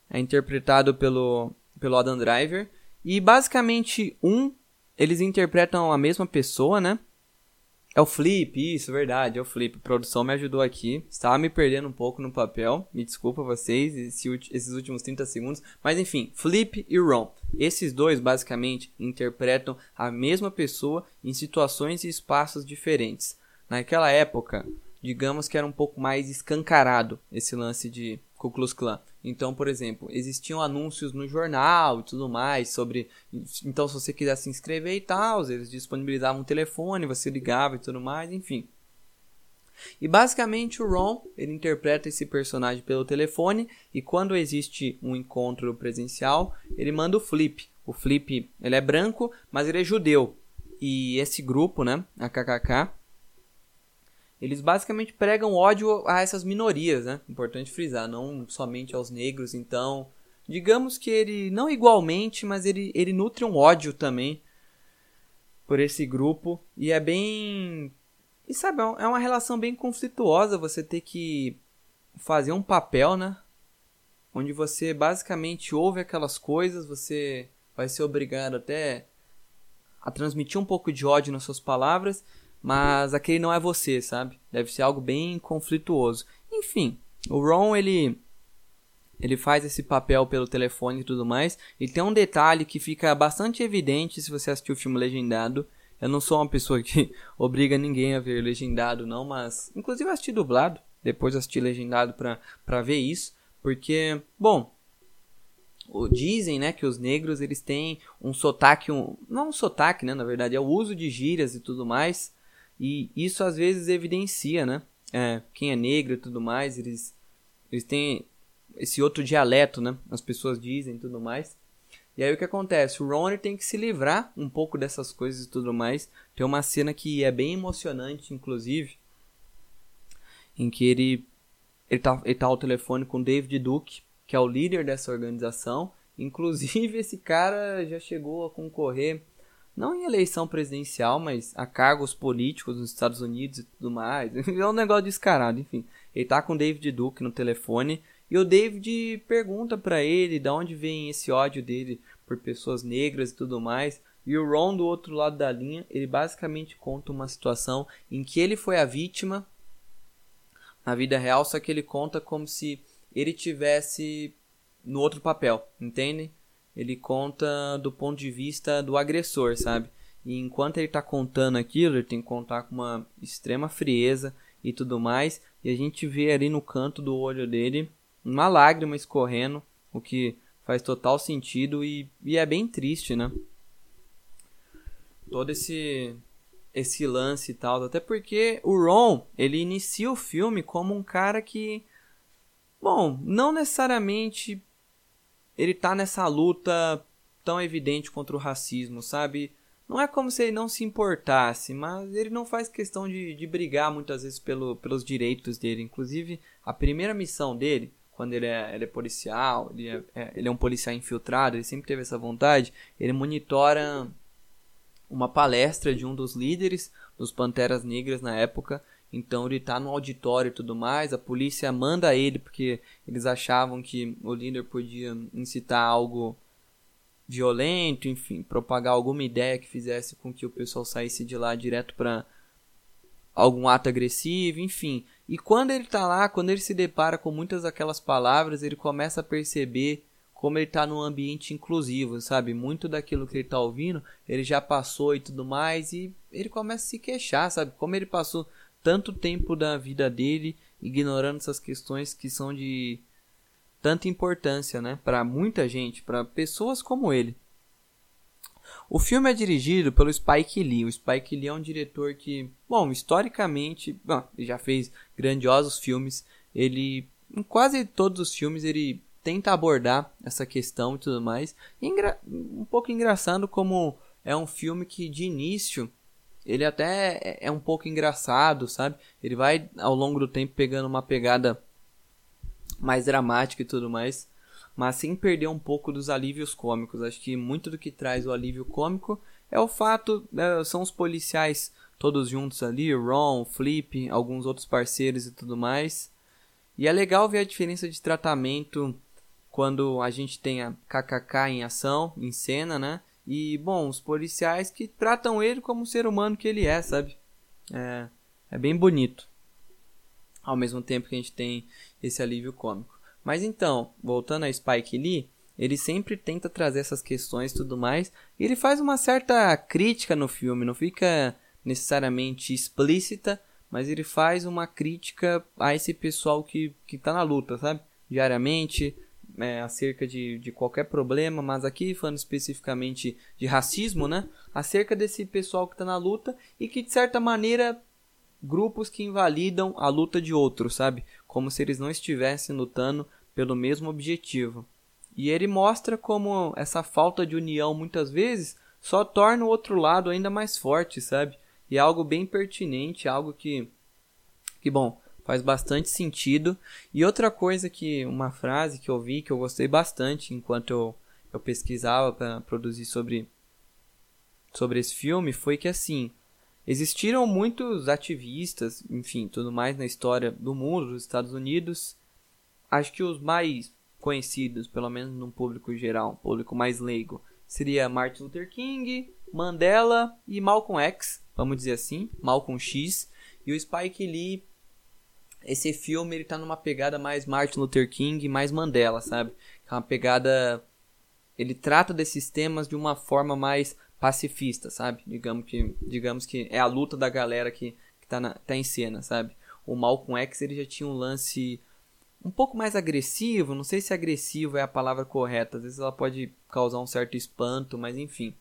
é interpretado pelo, pelo Adam Driver. E basicamente, um, eles interpretam a mesma pessoa, né? É o Flip, isso, verdade, é o Flip. A produção me ajudou aqui. Estava me perdendo um pouco no papel. Me desculpa vocês, esse, esses últimos 30 segundos. Mas enfim, Flip e Ron. Esses dois, basicamente, interpretam a mesma pessoa em situações e espaços diferentes. Naquela época, digamos que era um pouco mais escancarado esse lance de Ku Klux Klan. Então, por exemplo, existiam anúncios no jornal e tudo mais sobre. Então, se você quiser se inscrever e tal, eles disponibilizavam um telefone, você ligava e tudo mais, enfim. E basicamente o Ron, ele interpreta esse personagem pelo telefone e quando existe um encontro presencial, ele manda o Flip. O Flip, ele é branco, mas ele é judeu. E esse grupo, né, a KKK, eles basicamente pregam ódio a essas minorias, né? Importante frisar, não somente aos negros. Então, digamos que ele, não igualmente, mas ele, ele nutre um ódio também por esse grupo. E é bem. E sabe, é uma relação bem conflituosa você ter que fazer um papel, né? Onde você basicamente ouve aquelas coisas, você vai ser obrigado até a transmitir um pouco de ódio nas suas palavras mas aquele não é você, sabe? Deve ser algo bem conflituoso. Enfim, o Ron ele ele faz esse papel pelo telefone e tudo mais. E tem um detalhe que fica bastante evidente se você assistir o filme legendado. Eu não sou uma pessoa que (laughs) obriga ninguém a ver legendado, não, mas inclusive eu assisti dublado, depois assisti legendado para ver isso, porque, bom, dizem, né, que os negros eles têm um sotaque, um, não um sotaque, né, na verdade, é o uso de gírias e tudo mais, e isso às vezes evidencia, né? É, quem é negro e tudo mais, eles, eles têm esse outro dialeto, né? As pessoas dizem e tudo mais. E aí o que acontece? O Ron tem que se livrar um pouco dessas coisas e tudo mais. Tem uma cena que é bem emocionante, inclusive, em que ele ele tá, ele tá ao telefone com David Duke, que é o líder dessa organização. Inclusive (laughs) esse cara já chegou a concorrer não em eleição presidencial, mas a cargos políticos nos Estados Unidos e tudo mais. (laughs) É um negócio descarado, enfim. Ele tá com o David Duke no telefone e o David pergunta para ele de onde vem esse ódio dele por pessoas negras e tudo mais. E o Ron do outro lado da linha, ele basicamente conta uma situação em que ele foi a vítima na vida real, só que ele conta como se ele tivesse no outro papel, entendem? Ele conta do ponto de vista do agressor, sabe? E enquanto ele está contando aquilo, ele tem que contar com uma extrema frieza e tudo mais. E a gente vê ali no canto do olho dele uma lágrima escorrendo, o que faz total sentido e, e é bem triste, né? Todo esse esse lance e tal, até porque o Ron, ele inicia o filme como um cara que bom, não necessariamente ele tá nessa luta tão evidente contra o racismo, sabe? Não é como se ele não se importasse, mas ele não faz questão de, de brigar muitas vezes pelo, pelos direitos dele. Inclusive, a primeira missão dele, quando ele é, ele é policial, ele é, é, ele é um policial infiltrado, ele sempre teve essa vontade, ele monitora uma palestra de um dos líderes dos Panteras Negras na época então ele tá no auditório e tudo mais, a polícia manda ele porque eles achavam que o líder podia incitar algo violento, enfim, propagar alguma ideia que fizesse com que o pessoal saísse de lá direto para algum ato agressivo, enfim. E quando ele tá lá, quando ele se depara com muitas daquelas palavras, ele começa a perceber como ele tá num ambiente inclusivo, sabe? Muito daquilo que ele tá ouvindo, ele já passou e tudo mais, e ele começa a se queixar, sabe? Como ele passou tanto tempo da vida dele ignorando essas questões que são de tanta importância, né, para muita gente, para pessoas como ele. O filme é dirigido pelo Spike Lee. O Spike Lee é um diretor que, bom, historicamente, bom, ele já fez grandiosos filmes. Ele, em quase todos os filmes, ele tenta abordar essa questão e tudo mais. um pouco engraçado como é um filme que de início ele até é, é um pouco engraçado, sabe? Ele vai ao longo do tempo pegando uma pegada mais dramática e tudo mais, mas sem perder um pouco dos alívios cômicos. Acho que muito do que traz o alívio cômico é o fato, é, são os policiais todos juntos ali, Ron, Flip, alguns outros parceiros e tudo mais. E é legal ver a diferença de tratamento quando a gente tem a KKK em ação, em cena, né? E, bom, os policiais que tratam ele como o ser humano que ele é, sabe? É, é bem bonito. Ao mesmo tempo que a gente tem esse alívio cômico. Mas então, voltando a Spike Lee, ele sempre tenta trazer essas questões e tudo mais. E ele faz uma certa crítica no filme, não fica necessariamente explícita, mas ele faz uma crítica a esse pessoal que, que tá na luta, sabe? Diariamente, é, acerca de, de qualquer problema, mas aqui falando especificamente de racismo, né? Acerca desse pessoal que está na luta e que de certa maneira grupos que invalidam a luta de outros, sabe? Como se eles não estivessem lutando pelo mesmo objetivo. E ele mostra como essa falta de união muitas vezes só torna o outro lado ainda mais forte, sabe? E é algo bem pertinente, algo que que bom, faz bastante sentido. E outra coisa que uma frase que eu vi que eu gostei bastante enquanto eu, eu pesquisava para produzir sobre sobre esse filme foi que assim, existiram muitos ativistas, enfim, tudo mais na história do mundo, dos Estados Unidos. Acho que os mais conhecidos, pelo menos no público geral, público mais leigo, seria Martin Luther King, Mandela e Malcolm X, vamos dizer assim, Malcolm X, e o Spike Lee esse filme ele tá numa pegada mais Martin Luther King, mais Mandela, sabe? É uma pegada ele trata desses temas de uma forma mais pacifista, sabe? Digamos que, digamos que é a luta da galera que, que tá, na, tá em cena, sabe? O Malcolm X ele já tinha um lance um pouco mais agressivo, não sei se agressivo é a palavra correta, às vezes ela pode causar um certo espanto, mas enfim.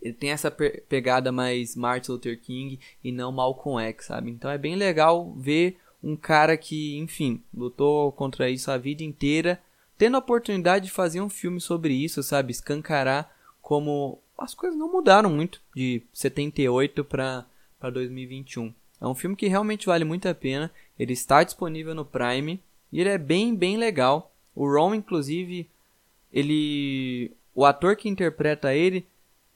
Ele tem essa pegada mais Martin Luther King e não Malcolm X, sabe? Então é bem legal ver um cara que, enfim, lutou contra isso a vida inteira, tendo a oportunidade de fazer um filme sobre isso, sabe? Escancarar como as coisas não mudaram muito de 78 para 2021. É um filme que realmente vale muito a pena. Ele está disponível no Prime e ele é bem, bem legal. O Ron, inclusive, ele. O ator que interpreta ele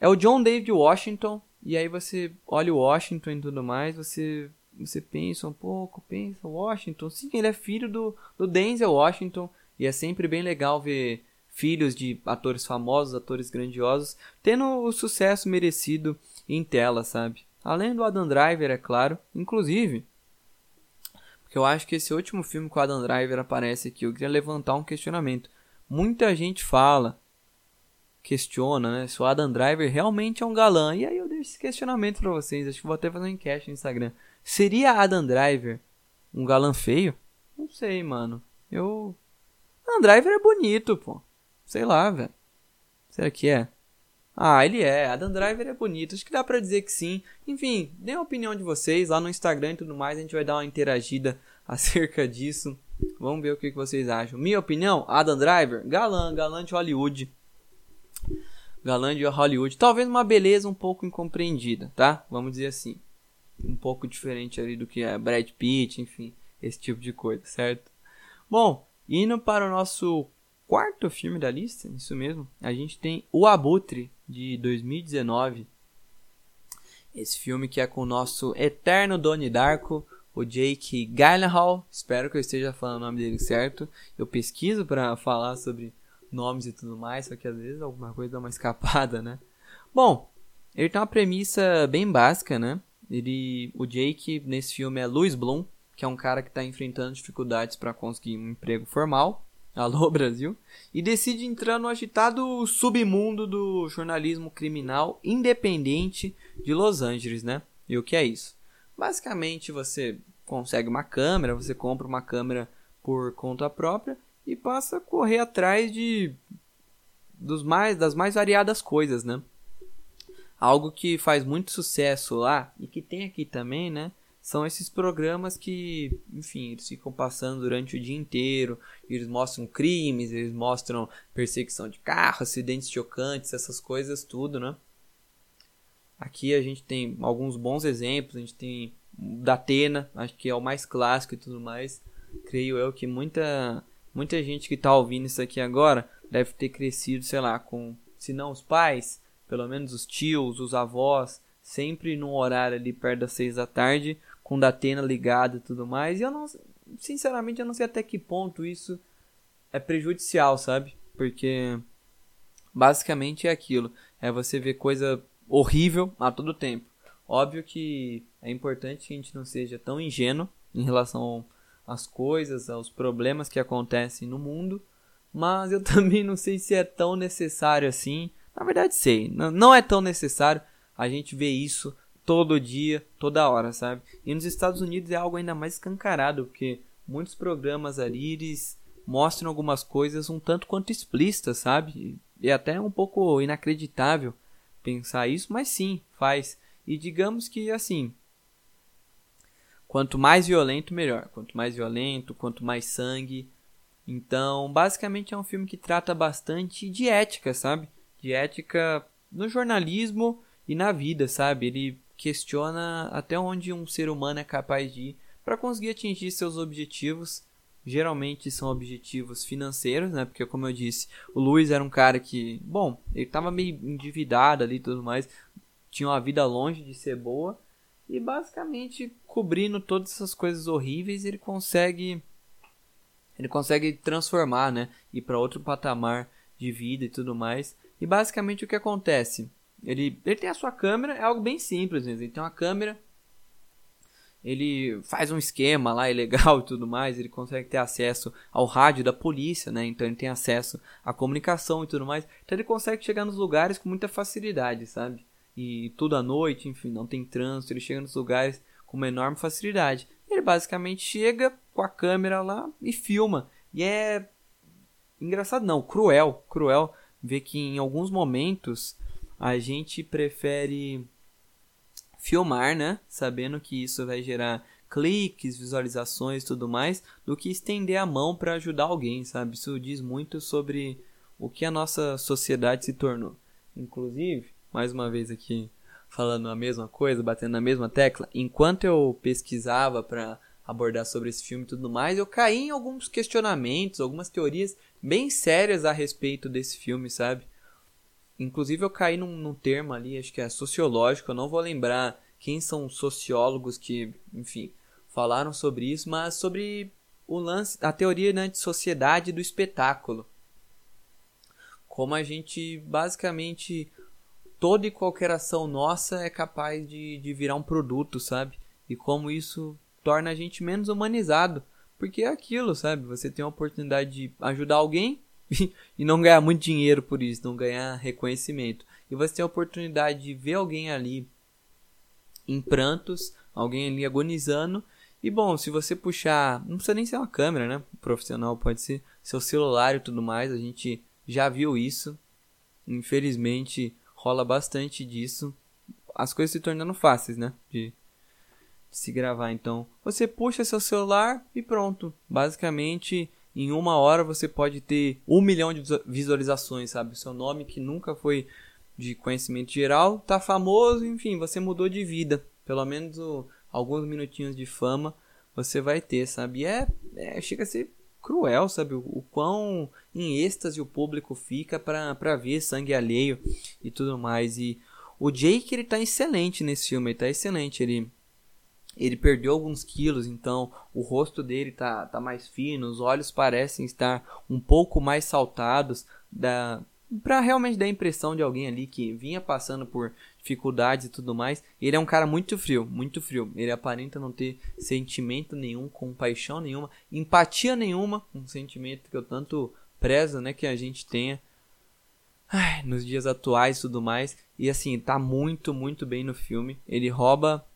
é o John David Washington. E aí você olha o Washington e tudo mais, você você pensa um pouco, pensa Washington. Sim, ele é filho do, do Denzel Washington. E é sempre bem legal ver filhos de atores famosos, atores grandiosos, tendo o sucesso merecido em tela, sabe? Além do Adam Driver, é claro. Inclusive, porque eu acho que esse último filme com o Adam Driver aparece aqui, eu queria levantar um questionamento. Muita gente fala questiona, né? Se o Adam Driver realmente é um galã. E aí eu deixo esse questionamento para vocês. Acho que vou até fazer uma enquete no Instagram. Seria Adam Driver um galã feio? Não sei, mano. Eu. Adam Driver é bonito, pô. Sei lá, velho. Será que é? Ah, ele é. Adam Driver é bonito. Acho que dá pra dizer que sim. Enfim, dê a opinião de vocês lá no Instagram e tudo mais. A gente vai dar uma interagida (laughs) acerca disso. Vamos ver o que vocês acham. Minha opinião, Adam Driver, galã, galã de Hollywood galã de Hollywood. Talvez uma beleza um pouco incompreendida, tá? Vamos dizer assim. Um pouco diferente ali do que é Brad Pitt, enfim, esse tipo de coisa, certo? Bom, indo para o nosso quarto filme da lista, isso mesmo, a gente tem O Abutre, de 2019. Esse filme que é com o nosso eterno Donnie Darko, o Jake Gyllenhaal. Espero que eu esteja falando o nome dele certo. Eu pesquiso para falar sobre nomes e tudo mais, só que às vezes alguma coisa dá uma (laughs) escapada, né? Bom, ele tem uma premissa bem básica, né? Ele, o Jake nesse filme é Louis Bloom, que é um cara que está enfrentando dificuldades para conseguir um emprego formal. (laughs) Alô Brasil, e decide entrar no agitado submundo do jornalismo criminal independente de Los Angeles, né? E o que é isso? Basicamente, você consegue uma câmera, você compra uma câmera por conta própria e passa a correr atrás de dos mais das mais variadas coisas, né? Algo que faz muito sucesso lá e que tem aqui também, né? São esses programas que, enfim, eles ficam passando durante o dia inteiro, eles mostram crimes, eles mostram perseguição de carro, acidentes chocantes, essas coisas tudo, né? Aqui a gente tem alguns bons exemplos, a gente tem da Atena, acho que é o mais clássico e tudo mais creio eu que muita muita gente que tá ouvindo isso aqui agora deve ter crescido, sei lá, com se não os pais, pelo menos os tios, os avós, sempre num horário ali perto das seis da tarde, com Datena ligado e tudo mais. E eu não, sinceramente, eu não sei até que ponto isso é prejudicial, sabe? Porque basicamente é aquilo, é você ver coisa horrível a todo tempo. Óbvio que é importante que a gente não seja tão ingênuo em relação às coisas, aos problemas que acontecem no mundo, mas eu (laughs) também não sei se é tão necessário assim. Na verdade, sei, não é tão necessário a gente ver isso todo dia, toda hora, sabe? E nos Estados Unidos é algo ainda mais escancarado, porque muitos programas ali eles mostram algumas coisas um tanto quanto explícitas, sabe? E é até um pouco inacreditável pensar isso, mas sim, faz. E digamos que assim, quanto mais violento, melhor. Quanto mais violento, quanto mais sangue. Então, basicamente é um filme que trata bastante de ética, sabe? De ética no jornalismo e na vida, sabe? Ele questiona até onde um ser humano é capaz de ir para conseguir atingir seus objetivos. Geralmente são objetivos financeiros, né? Porque como eu disse, o Luiz era um cara que, bom, ele estava meio endividado ali e tudo mais, tinha uma vida longe de ser boa. E basicamente, cobrindo todas essas coisas horríveis, ele consegue ele consegue transformar, né, ir para outro patamar de vida e tudo mais. E basicamente o que acontece? Ele, ele tem a sua câmera, é algo bem simples, né? ele tem uma câmera, ele faz um esquema lá, (laughs) é legal e tudo mais, ele consegue ter acesso ao rádio da polícia, né? Então ele tem acesso à comunicação e tudo mais. Então ele consegue chegar nos lugares com muita facilidade, sabe? E tudo à noite, enfim, não tem trânsito, ele chega nos lugares com uma enorme facilidade. Ele basicamente chega com a câmera lá e filma. E é engraçado não, cruel, cruel ver que em alguns momentos a gente prefere filmar, né, sabendo que isso vai gerar cliques, visualizações e tudo mais, do que estender a mão para ajudar alguém, sabe? Isso diz muito sobre o que a nossa sociedade se tornou. Inclusive, mais uma vez aqui falando a mesma coisa, batendo na mesma tecla, enquanto eu pesquisava para abordar sobre esse filme e tudo mais, eu caí em alguns questionamentos, algumas teorias bem sérias a respeito desse filme, sabe? Inclusive eu caí num, num termo ali, acho que é sociológico, eu não vou lembrar quem são os sociólogos que, enfim, falaram sobre isso, mas sobre o lance, a teoria né, de sociedade do espetáculo. Como a gente basicamente toda e qualquer ação nossa é capaz de, de virar um produto, sabe? E como isso torna a gente menos humanizado. Porque é aquilo, sabe? Você tem a oportunidade de ajudar alguém (laughs) e não ganhar muito dinheiro por isso, não ganhar reconhecimento. E você tem a oportunidade de ver alguém ali em prantos, alguém ali agonizando. E bom, se você puxar, não precisa nem ser uma câmera, né? Profissional, pode ser seu celular e tudo mais. A gente já viu isso. Infelizmente, rola bastante disso. As coisas se tornando fáceis, né? De, de se gravar. Então, você puxa seu celular e pronto. Basicamente, em uma hora você pode ter um milhão de visualizações, sabe? Seu nome que nunca foi de conhecimento geral tá famoso, enfim, você mudou de vida. Pelo menos o, alguns minutinhos de fama você vai ter, sabe? E é, é chega a ser cruel, sabe? O, o quão em êxtase o público fica para ver sangue alheio e tudo mais. E o Jake, ele tá excelente nesse filme, ele tá excelente. Ele, ele perdeu alguns quilos, então o rosto dele tá, tá mais fino, os olhos parecem estar um pouco mais saltados. Da, para realmente dar a impressão de alguém ali que vinha passando por dificuldades e tudo mais. Ele é um cara muito frio, muito frio. Ele aparenta não ter sentimento nenhum, compaixão nenhuma, empatia nenhuma, um sentimento que eu tanto prezo, né, que a gente tenha ai, nos dias atuais e tudo mais. E assim, tá muito, muito bem no filme. Ele rouba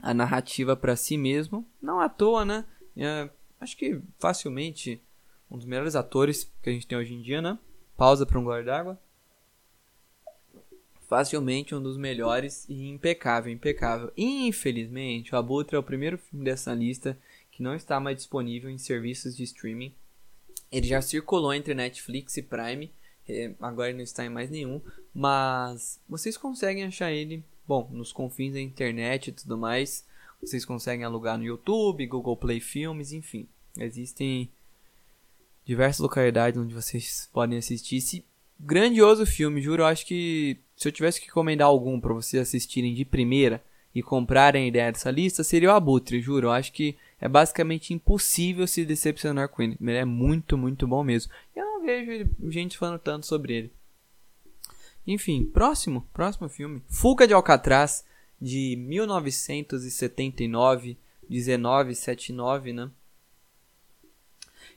a narrativa para si mesmo, não à toa, né? É, acho que facilmente um dos melhores atores que a gente tem hoje em dia, né? Pausa para um gole d'água facilmente um dos melhores e impecável, impecável. Infelizmente, o Abutre é o primeiro filme dessa lista que não está mais disponível em serviços de streaming. Ele já circulou entre Netflix e Prime, é, agora não está em mais nenhum, mas vocês conseguem achar ele, bom, nos confins da internet e tudo mais, vocês conseguem alugar no YouTube, Google Play Filmes, enfim. Existem diversas localidades onde vocês podem assistir esse grandioso filme, juro. Acho que se eu tivesse que recomendar algum para vocês assistirem de primeira e comprarem a ideia dessa lista, seria o Abutre, juro. Eu acho que é basicamente impossível se decepcionar com ele. Ele é muito, muito bom mesmo. Eu não vejo gente falando tanto sobre ele. Enfim, próximo, próximo filme. Fuga de Alcatraz, de 1979, 1979, né?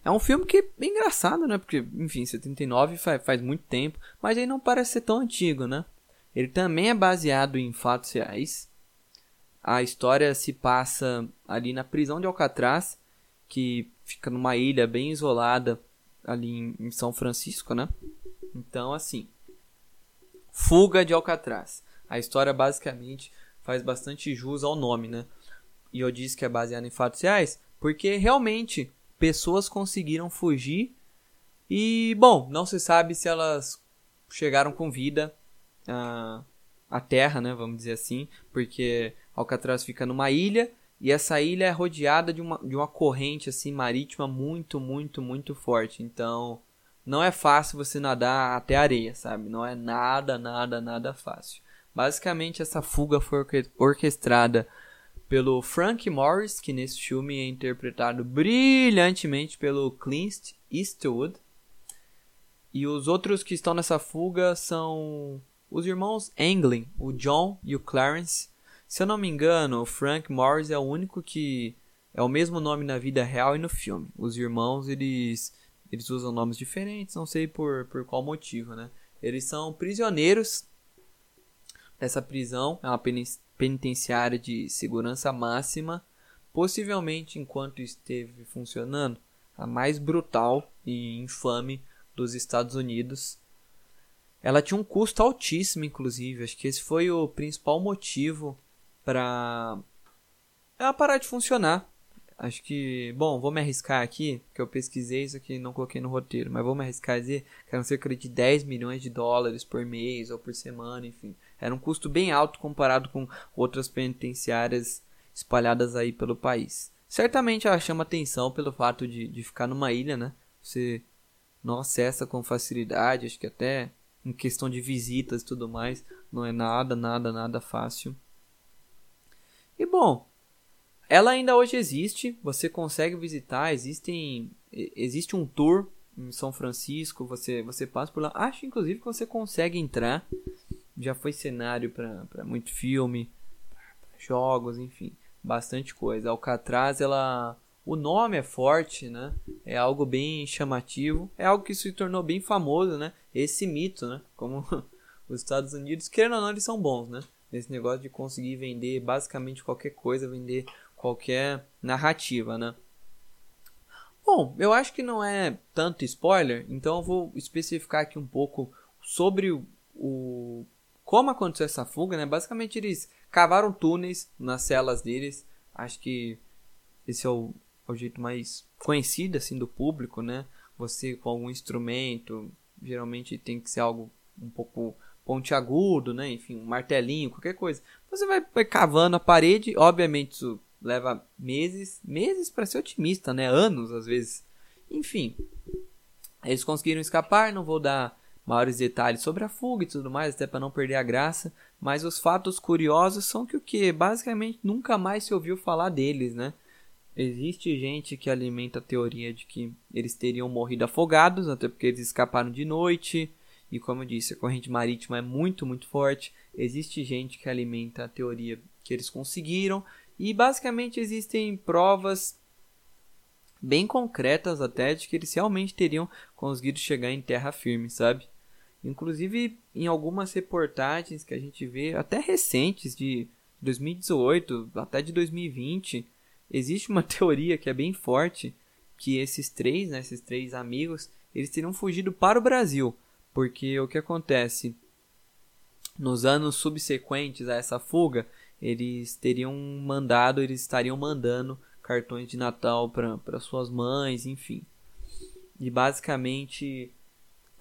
É um filme que é engraçado, né? Porque, enfim, 79 faz, faz muito tempo, mas ele não parece ser tão antigo, né? Ele também é baseado em fatos reais. A história se passa ali na prisão de Alcatraz, que fica numa ilha bem isolada ali em, São Francisco, né? Então, assim, Fuga de Alcatraz. A história basicamente faz bastante jus ao nome, né? E eu disse que é baseado em fatos reais, porque realmente pessoas conseguiram fugir e, bom, não se sabe se elas chegaram com vida à, à Terra, né? Vamos dizer assim, porque Alcatraz fica numa ilha e essa ilha é rodeada de uma, de uma corrente assim marítima muito, muito, muito forte. Então, não é fácil você nadar até a areia, sabe? Não é nada, nada, nada fácil. Basicamente, essa fuga foi orquestrada pelo Frank Morris, que nesse filme é interpretado brilhantemente pelo Clint Eastwood. E os outros que estão nessa fuga são os irmãos Anglin, o John e o Clarence. Se eu não me engano, o Frank Morris é o único que é o mesmo nome na vida real e no filme. Os irmãos, eles eles usam nomes diferentes, não sei por, por qual motivo, né? Eles são prisioneiros dessa prisão, é uma penitenciária de segurança máxima, possivelmente enquanto esteve funcionando, a mais brutal e infame dos Estados Unidos. Ela tinha um custo altíssimo, inclusive. Acho que esse foi o principal motivo para ela parar de funcionar. Acho que, bom, vou me arriscar aqui, que eu pesquisei isso aqui não coloquei no roteiro, mas vou me arriscar a dizer que eram cerca de 10 milhões de dólares por mês ou por semana, enfim. Era um custo bem alto comparado com outras penitenciárias espalhadas aí pelo país. Certamente ela chama atenção pelo fato de, de ficar numa ilha, né? Você não acessa com facilidade, acho que até em questão de visitas e tudo mais, não é nada, nada, nada fácil. E bom, ela ainda hoje existe, você consegue visitar, existem, existe um tour em São Francisco, você, você passa por lá. Acho inclusive que você consegue entrar já foi cenário para muito filme, jogos, enfim, bastante coisa. Alcatraz, ela, o nome é forte, né? É algo bem chamativo, é algo que se tornou bem famoso, né? Esse mito, né? Como (laughs) os Estados Unidos, querendo ou não, eles são bons, né? Nesse negócio de conseguir vender basicamente qualquer coisa, vender qualquer narrativa, né? Bom, eu acho que não é tanto spoiler, então eu vou especificar aqui um pouco sobre o, o como aconteceu essa fuga, né? Basicamente eles cavaram túneis nas celas deles. Acho que esse é o, é o jeito mais conhecido assim do público, né? Você com algum instrumento, geralmente tem que ser algo um pouco pontiagudo, né? Enfim, um martelinho, qualquer coisa. Você vai, cavando a parede, obviamente isso leva meses, meses para ser otimista, né? Anos às vezes. Enfim, eles conseguiram escapar, não vou dar maiores detalhes sobre a fuga e tudo mais, até para não perder a graça. Mas os fatos curiosos são que o que basicamente nunca mais se ouviu falar deles, né? Existe gente que alimenta a teoria de que eles teriam morrido afogados, até porque eles escaparam de noite. E como eu disse, a corrente marítima é muito, muito forte. Existe gente que alimenta a teoria que eles conseguiram. E basicamente existem provas bem concretas até de que eles realmente teriam conseguido chegar em terra firme, sabe? Inclusive em algumas reportagens que a gente vê, até recentes, de 2018 até de 2020, existe uma (laughs) teoria que é bem forte que esses três, né, esses três amigos, eles teriam fugido para o Brasil, porque o que acontece nos anos subsequentes a essa fuga, eles teriam mandado, eles estariam mandando cartões de Natal para suas mães, enfim. E basicamente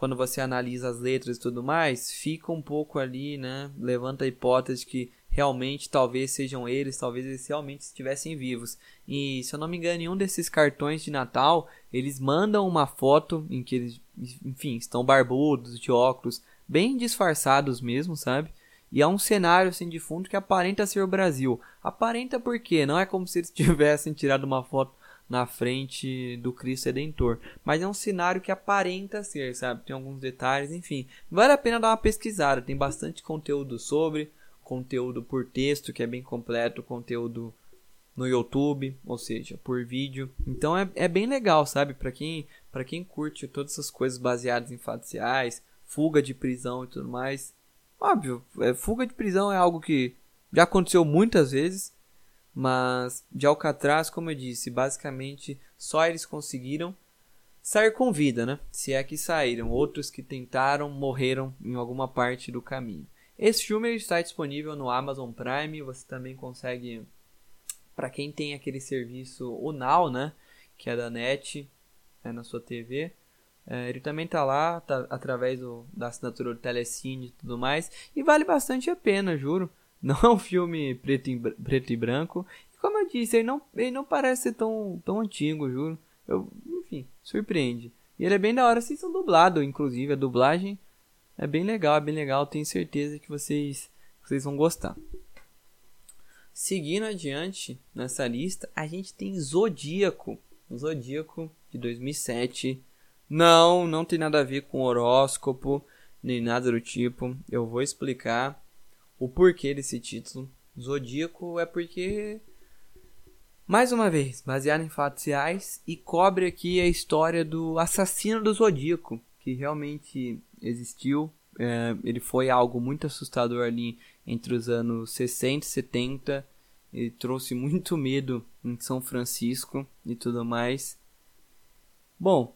quando você analisa as letras e tudo mais, fica um pouco ali, né? Levanta a hipótese que realmente talvez sejam eles, talvez eles realmente estivessem vivos. E se eu não me engano, em um desses cartões de Natal, eles mandam uma foto em que eles, enfim, estão barbudos, de óculos, bem disfarçados mesmo, sabe? E é um cenário assim de fundo que aparenta ser o Brasil. Aparenta porque não é como se eles (laughs) tivessem tirado uma foto na frente do Cristo Redentor. Mas é um cenário que aparenta ser, sabe? Tem alguns detalhes, enfim. Vale a pena dar uma pesquisada, tem bastante conteúdo sobre, conteúdo por texto, que é bem completo, conteúdo no YouTube, ou seja, por vídeo. Então é, é bem legal, sabe? Para quem, pra quem curte todas essas coisas baseadas em fatos reais, fuga de prisão e tudo mais. Óbvio, é, fuga de prisão é algo que já aconteceu muitas vezes mas de Alcatraz, como eu disse, basicamente só eles conseguiram sair com vida, né? Se é que saíram. Outros que tentaram morreram em alguma parte do caminho. Esse filme está disponível no Amazon Prime. Você também consegue, para quem tem aquele serviço, o Now, né? Que é da NET, é na sua TV. É, ele também tá lá, tá, através do, da assinatura do Telecine e tudo mais. E vale bastante a pena, juro. (laughs) Não é um filme preto, em, preto e branco. E como eu disse, ele não, ele não parece ser tão, tão antigo, juro. Eu, enfim, surpreende. E ele é bem da hora, vocês são dublado, inclusive. A dublagem é bem legal, é bem legal. Tenho certeza que vocês, vocês vão gostar. Seguindo adiante nessa lista, a gente tem Zodíaco. Zodíaco de 2007. Não, não tem nada a ver com horóscopo, nem nada do tipo. Eu vou explicar o porquê desse título. Zodíaco é porque, mais uma vez, baseado em fatos reais e cobre aqui a história do assassino do Zodíaco, que realmente existiu. É, ele foi algo muito assustador ali entre os anos 60 e 70. Ele trouxe muito medo em São Francisco e tudo mais. Bom,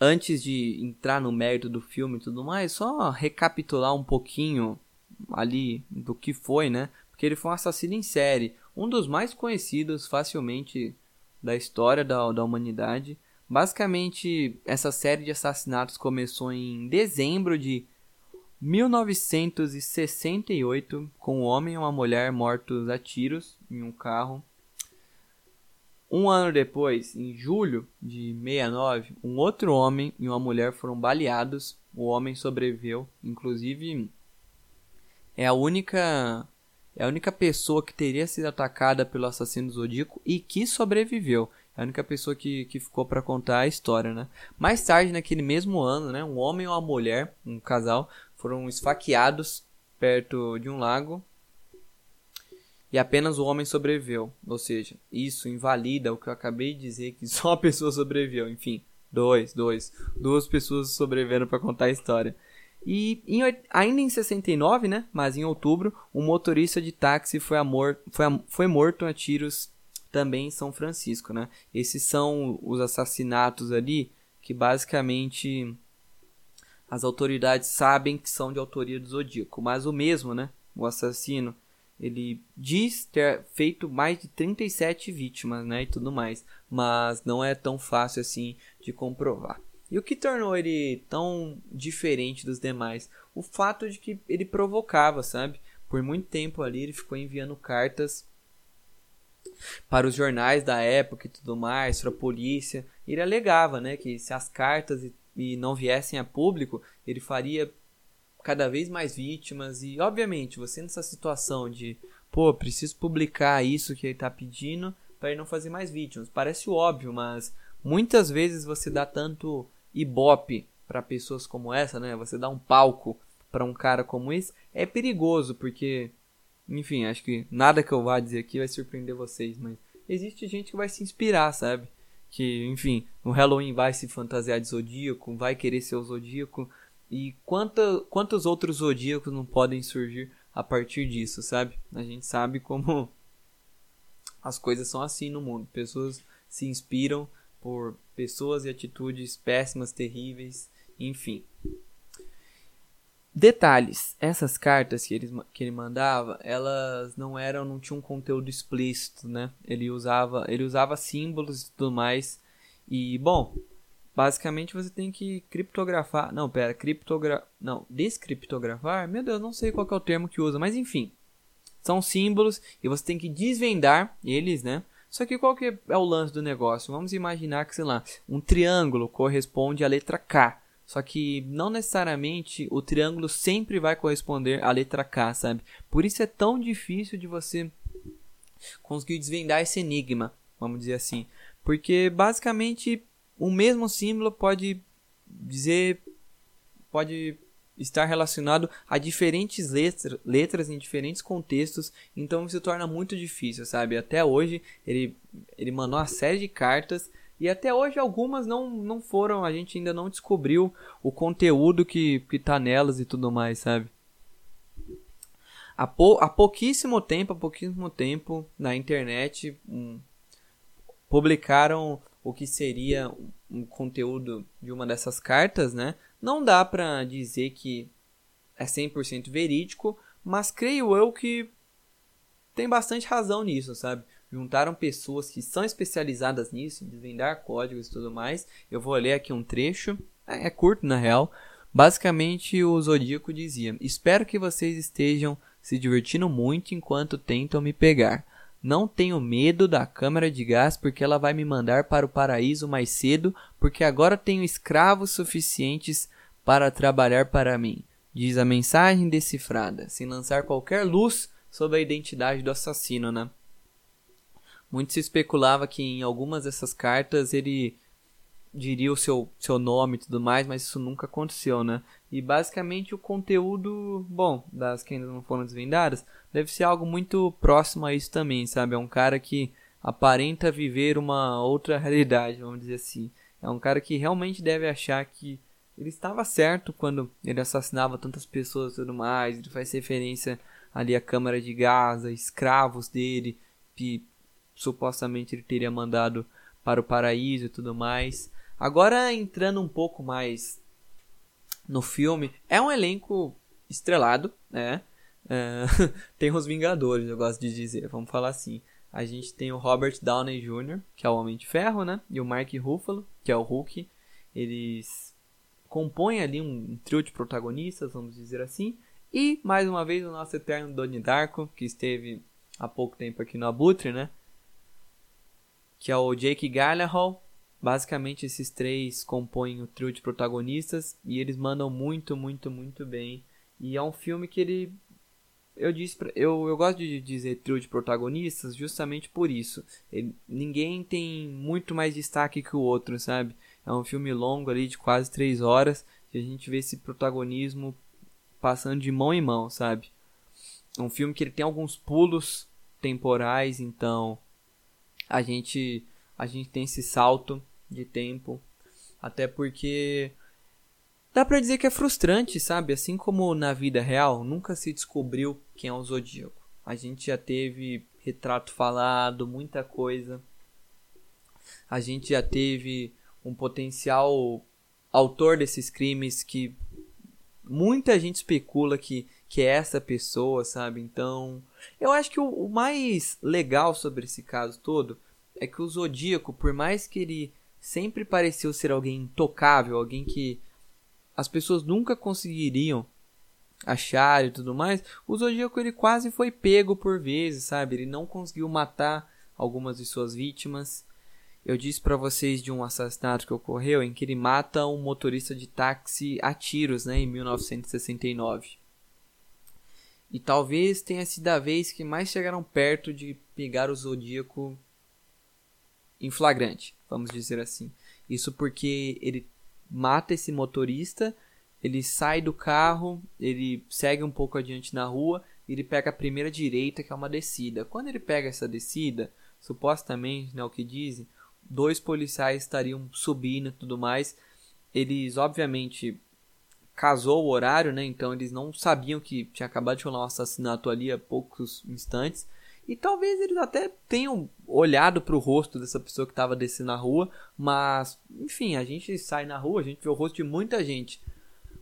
antes de entrar no mérito do filme e tudo mais, só recapitular um pouquinho ali do que foi, né? Porque ele foi um assassino em série, um dos mais conhecidos facilmente da história da, da humanidade. Basicamente, essa série de assassinatos começou em dezembro de 1968, com um homem e uma mulher mortos a tiros em um carro. Um ano depois, em julho de 69, um outro homem e uma mulher foram baleados. O homem sobreviveu, inclusive é a única é a única pessoa que teria sido atacada pelo assassino Zodíaco e que sobreviveu. É a única pessoa que, que ficou para contar a história, né? Mais tarde, naquele mesmo ano, né, um homem e uma mulher, um casal, foram esfaqueados perto de um lago e apenas o homem sobreviveu. Ou seja, isso invalida o que eu acabei de dizer que (laughs) só a pessoa sobreviveu. Enfim, dois, dois, duas pessoas sobreviveram para contar a história. E em, ainda em 69, né, mas em outubro, um motorista de táxi foi, amor, foi, foi morto a tiros também em São Francisco. Né? Esses são os assassinatos ali que basicamente as autoridades sabem que são de autoria do Zodíaco. Mas o mesmo, né, o assassino, ele diz ter feito mais de 37 vítimas né, e tudo mais. Mas não é tão fácil assim de comprovar. E o que tornou ele tão diferente dos demais? O fato de que ele provocava, sabe? Por muito tempo ali ele ficou enviando cartas para os jornais da época e tudo mais, para a polícia. Ele alegava, né, que se as cartas e, e não viessem a público, ele faria cada vez mais vítimas. E obviamente, você nessa situação de, pô, preciso publicar isso que ele está pedindo para ele não fazer mais vítimas. Parece óbvio, mas muitas vezes você dá tanto ibope para pessoas como essa, né? Você dá um palco para um cara como esse é perigoso, porque, enfim, acho que nada que eu vá dizer aqui vai surpreender vocês, mas existe gente que vai se inspirar, sabe? Que, enfim, no Halloween vai se fantasiar de zodíaco, vai querer ser o zodíaco, e quanta, quantos outros zodíacos não podem surgir a partir disso, sabe? A gente sabe como (laughs) as coisas são assim no mundo. Pessoas se inspiram por pessoas e atitudes péssimas, terríveis, enfim. Detalhes, essas cartas que ele, que ele mandava, elas não eram, não tinham um conteúdo explícito, né? Ele usava, ele usava símbolos e tudo mais. E bom, Basicamente você tem que criptografar. Não, pera, criptogra. Não, descriptografar? Meu Deus, não sei qual é o termo que usa, mas enfim. São símbolos e você tem que desvendar eles, né? Só que qual que é o lance do negócio? Vamos imaginar que, sei lá, um triângulo corresponde à letra K. Só que não necessariamente o triângulo sempre vai corresponder à letra K, sabe? Por isso é tão difícil de você conseguir desvendar esse enigma, vamos dizer assim. Porque basicamente o mesmo símbolo pode dizer pode estar relacionado a diferentes letras, letras em diferentes contextos, então se torna muito difícil, sabe? Até hoje ele ele mandou uma série de cartas e até hoje algumas não, não foram, a gente ainda não descobriu o conteúdo que, que tá nelas e tudo mais, sabe? Há, pou, há pouquíssimo tempo, há pouquíssimo tempo, na internet, um, publicaram o que seria um conteúdo de uma dessas cartas, né? Não dá para dizer que é 100% verídico, mas creio eu que tem bastante razão nisso, sabe? Juntaram pessoas que são especializadas nisso, em desvendar códigos e tudo mais. Eu vou ler aqui um trecho, é, é curto na real. Basicamente, o Zodíaco dizia: Espero que vocês estejam se divertindo muito enquanto tentam me pegar. Não tenho medo da câmara de gás porque ela vai me mandar para o paraíso mais cedo, porque agora tenho escravos suficientes para trabalhar para mim. Diz a mensagem decifrada, sem lançar qualquer luz sobre a identidade do assassino, né? Muito se especulava que em algumas dessas cartas ele diria o seu, seu nome e tudo mais, mas isso nunca aconteceu, né? E basicamente o conteúdo, bom, das que ainda não foram desvendadas, deve ser algo muito próximo a isso também, sabe? É um cara que aparenta viver uma outra realidade, vamos dizer assim. É um cara que realmente deve achar que ele estava certo quando ele assassinava tantas pessoas e tudo mais. Ele faz referência ali à câmara de Gaza, escravos dele, que supostamente ele teria mandado para o paraíso e tudo mais. Agora entrando um pouco mais no filme, é um elenco estrelado, né? É, (laughs) tem os Vingadores, eu gosto de dizer, vamos falar assim. A gente tem o Robert Downey Jr., que é o Homem de Ferro, né? E o Mark Ruffalo, que é o Hulk. Eles compõem ali um, trio de protagonistas, vamos dizer assim. E, mais uma vez, o nosso eterno Donnie Darko, que esteve há pouco tempo aqui no Abutre, né? Que é o Jake Gyllenhaal, Basicamente, esses três compõem o trio de protagonistas e eles mandam muito, muito, muito bem. E é um filme que ele. Eu, disse pra, eu, eu gosto de dizer trio de protagonistas justamente por isso. Ele, ninguém tem muito mais destaque que o outro, sabe? É um filme longo ali de quase três horas e a gente vê esse protagonismo passando de mão em mão, sabe? É um filme que ele tem alguns pulos temporais, então a gente a gente tem esse salto de tempo. Até porque dá para dizer que é frustrante, sabe? Assim como na vida real, nunca se descobriu quem é o Zodíaco. A gente já teve retrato falado, muita coisa. A gente já teve um potencial autor desses crimes que muita gente especula que, que é essa pessoa, sabe? Então, eu acho que o, o mais legal sobre esse caso todo é que o Zodíaco, por mais que ele sempre pareceu ser alguém intocável, alguém que as pessoas nunca conseguiriam achar e tudo mais, o Zodíaco ele quase foi pego por vezes, sabe? Ele não conseguiu matar algumas de suas vítimas. Eu disse para vocês de um assassinato que ocorreu em que ele mata um motorista de táxi a tiros, né, em 1969. E talvez tenha sido a vez que mais chegaram perto de pegar o Zodíaco em flagrante, vamos dizer assim. Isso porque ele mata esse motorista, ele sai do carro, ele segue um pouco adiante na rua ele pega a primeira direita, que é uma descida. Quando ele pega essa descida, supostamente, né, o que dizem, dois policiais estariam subindo e tudo mais. Eles, obviamente, casou o horário, né? Então eles não sabiam que tinha acabado de rolar um assassinato ali há poucos instantes. E talvez eles até tenham olhado para o rosto dessa pessoa que estava descendo na rua, mas, enfim, a gente sai na rua, a gente vê o rosto de muita gente,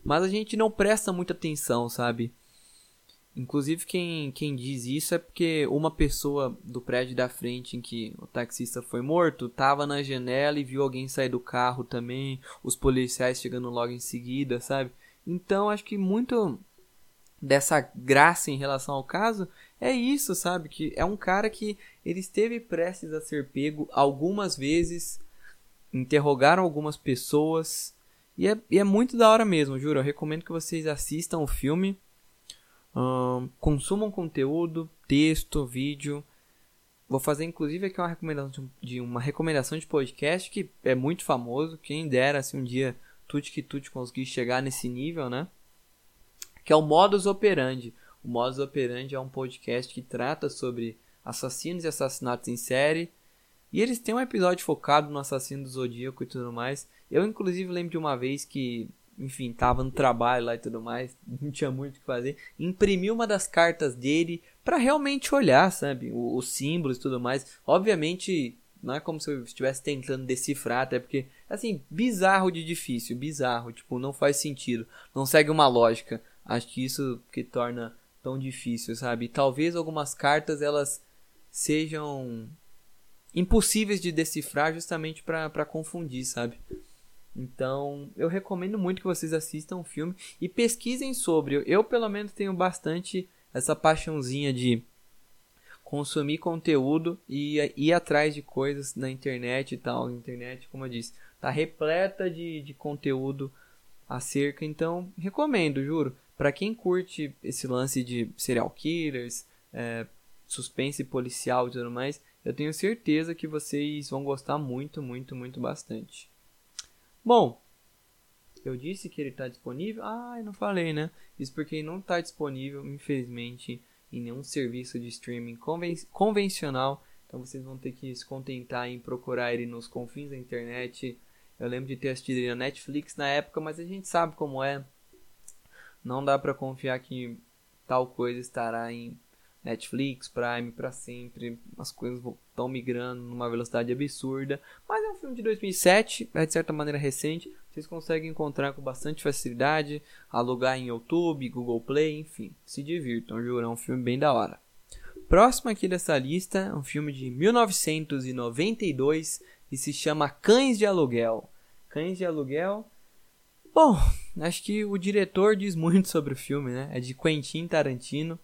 mas a gente não presta muita atenção, sabe? Inclusive, quem, quem diz isso é porque uma pessoa do prédio da frente em que o taxista foi morto tava na janela e viu alguém sair do carro também, os policiais chegando logo em seguida, sabe? Então, acho que muito dessa graça em relação ao caso é isso, sabe? Que é um cara que ele esteve prestes a ser pego algumas vezes, interrogaram algumas pessoas, e é, e é muito da hora mesmo, juro. Eu recomendo que vocês assistam o filme um, consumam conteúdo, texto, vídeo. Vou fazer inclusive aqui uma recomendação de uma recomendação de podcast que é muito famoso. Quem dera se um dia Tuti que Tuti conseguir chegar nesse nível, né? Que é o Modus Operandi. O Modus Operandi é um podcast que trata sobre assassinos e assassinatos em série. E eles têm um episódio focado no assassino do Zodíaco e tudo mais. Eu, inclusive, lembro de uma vez que enfim, tava no trabalho lá e tudo mais, (laughs) não tinha muito o que fazer, imprimi uma das cartas dele para realmente olhar, sabe, os, símbolos e tudo mais. Obviamente, não é como se eu estivesse tentando decifrar, até porque, assim, bizarro de difícil, bizarro, tipo, não faz sentido, não segue uma lógica. Acho que isso que torna tão difícil, sabe? talvez algumas cartas elas sejam impossíveis de decifrar justamente para confundir, sabe? Então, eu recomendo muito que vocês assistam o filme e pesquisem sobre. Eu, pelo menos, tenho bastante essa paixãozinha de consumir conteúdo e ir atrás de coisas na internet e tal. A internet, como eu disse, tá repleta de, de conteúdo acerca. Então, recomendo, juro. Para quem curte esse lance de serial killers, é, suspense policial e tudo mais, eu tenho certeza que vocês vão gostar muito, muito, muito bastante. Bom, eu disse que ele está disponível. Ah, eu não falei, né? Isso porque não está disponível, infelizmente, em nenhum serviço de streaming conven convencional. Então vocês vão ter que se contentar em procurar ele nos confins da internet. Eu lembro de ter assistido ele na Netflix na época, mas a gente sabe como é. Não dá para confiar que tal coisa estará em Netflix, Prime para sempre, as coisas estão migrando numa velocidade absurda, mas é um filme de 2007, é de certa maneira recente, vocês conseguem encontrar com bastante facilidade, alugar em YouTube, Google Play, enfim, se divirtam, juro, é um filme bem da hora. Próximo aqui dessa lista é um filme de 1992 e se chama Cães de Aluguel. Cães de Aluguel. Bom, acho que o diretor diz muito (laughs) sobre o filme, né? É de Quentin Tarantino.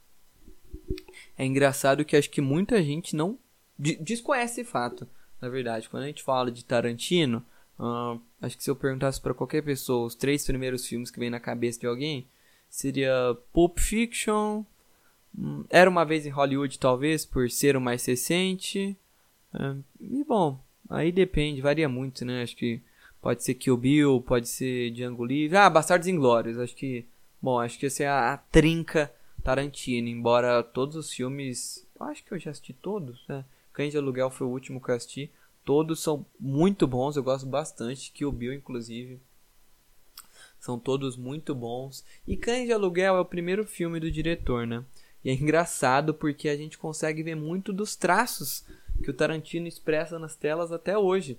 É engraçado que acho que muita gente não desconhece esse fato. Na verdade, quando a gente fala de Tarantino, uh, acho que se eu perguntasse para qualquer pessoa os três primeiros filmes que vem na cabeça de alguém, seria Pulp Fiction, um, Era uma vez em Hollywood, talvez, por ser o mais recente. Uh, e bom, aí depende, varia muito, né? Acho que pode ser Kill Bill, pode ser Django Livre. Ah, Bastardos Inglórios, acho que. Bom, acho que essa é a, a trinca Tarantino, embora todos os filmes, acho que eu já assisti todos, né? Cães de Aluguel foi o último que eu assisti. Todos são muito bons, eu gosto bastante, que o Bill inclusive. São todos muito bons. E Cães de Aluguel é o primeiro filme do diretor, né? E é engraçado porque a gente consegue ver muito dos traços que o Tarantino expressa nas telas até hoje.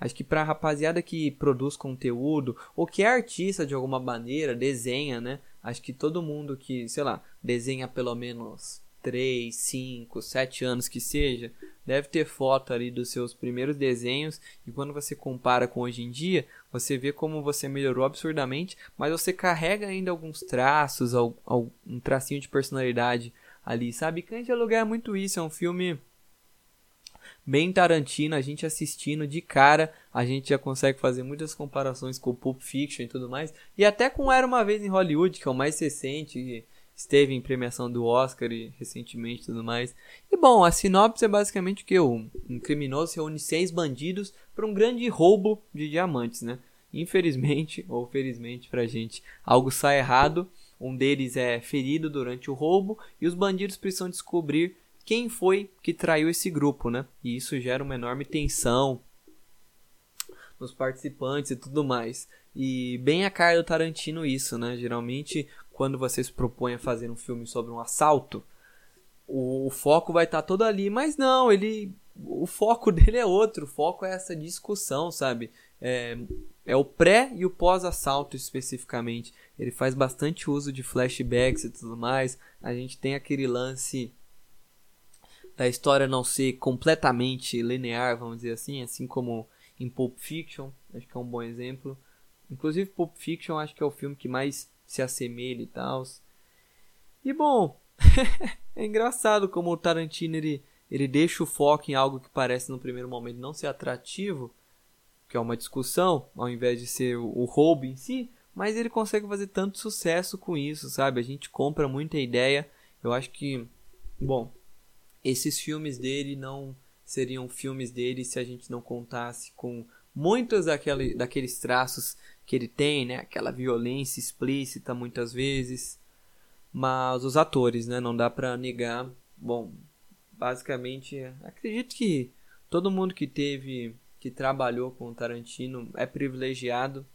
Acho que pra rapaziada que produz conteúdo ou que é artista de alguma maneira, desenha, né? Acho que todo mundo que, sei lá, desenha pelo menos 3, 5, 7 anos que seja, deve ter foto ali dos seus primeiros desenhos e quando você compara com hoje em dia, você vê como você melhorou absurdamente, mas você carrega ainda alguns traços, um tracinho de personalidade ali, sabe? Aluguel é muito isso, é um filme bem Tarantino, a gente assistindo de cara, a gente já consegue fazer muitas comparações com o Pulp Fiction e tudo mais, e até com Era Uma Vez em Hollywood, que é o mais recente, esteve em premiação do Oscar e recentemente e tudo mais. E bom, a sinopse é basicamente que um criminoso reúne seis bandidos para um grande roubo de diamantes, né? Infelizmente, (laughs) ou felizmente pra gente, algo sai errado, um deles é ferido durante o roubo e os bandidos precisam descobrir quem foi que traiu esse grupo, né? E isso gera uma enorme tensão nos participantes e tudo mais. E bem a cara do Tarantino isso, né? Geralmente, quando você se propõe a fazer um filme sobre um assalto, o, o foco vai estar tá todo ali, mas não, ele o foco (laughs) dele é outro, o foco é essa discussão, sabe? É, é o pré e o pós-assalto especificamente. Ele faz bastante uso de flashbacks e tudo mais. A gente tem aquele lance da história não ser completamente linear, vamos dizer assim, assim como em Pulp Fiction, acho que é um bom exemplo. Inclusive Pulp Fiction acho que é o filme que mais se assemelha e tal. E bom, (laughs) é engraçado como o Tarantino ele, ele deixa o foco em algo que parece no primeiro momento não ser atrativo que é uma discussão, ao invés de ser o, roubo em si, mas ele consegue fazer tanto sucesso com isso, sabe? A gente compra muita ideia. Eu acho que, bom, esses filmes dele não seriam filmes dele se a gente não contasse com muitos daquele, daqueles traços que ele tem, né? Aquela violência explícita muitas vezes. Mas os atores, né? Não dá pra negar. Bom, basicamente, acredito que todo mundo que teve que trabalhou com o Tarantino é privilegiado.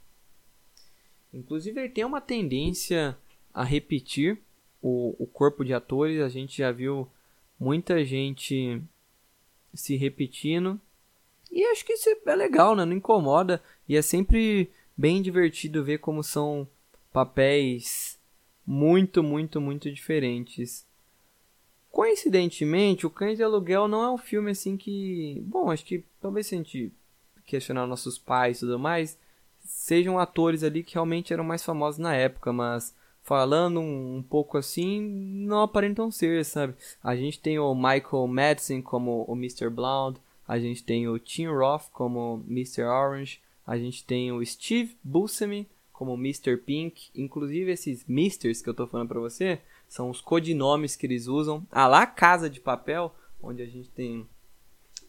Inclusive, ele tem uma tendência a repetir o, o corpo de atores. A gente já viu muita gente se repetindo. E acho que isso é legal, né? Não incomoda. E é sempre bem divertido ver como são papéis muito, muito, muito diferentes. Coincidentemente, O Cães de Aluguel não é um filme assim que. Bom, acho que talvez se a gente questionar nossos pais e tudo mais, sejam atores ali que realmente eram mais famosos na época, mas falando um, pouco assim, não aparentam ser, sabe? A gente tem o Michael Madsen como o Mr. Blonde, a gente tem o Tim Roth como Mr. Orange, a gente tem o Steve Buscemi como Mr. Pink, inclusive esses Misters que eu tô falando pra você, são os codinomes que eles usam. A lá Casa de Papel, onde a gente tem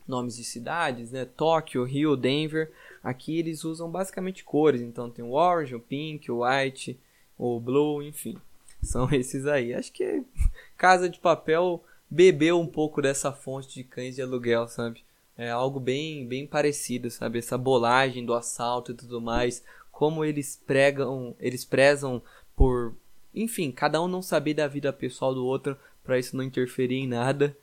nomes de cidades, né? Tóquio, Rio, Denver. Aqui eles usam basicamente cores, então tem o orange, o pink, o white, o blue, enfim. São (laughs) esses aí. Acho que (laughs) Casa de Papel bebeu um pouco dessa fonte de cães de aluguel, sabe? É algo bem, bem parecido, sabe? Essa bolagem do assalto e tudo mais, como eles pregam, eles prezam por enfim, cada um não saber da vida pessoal do outro para isso não interferir em nada.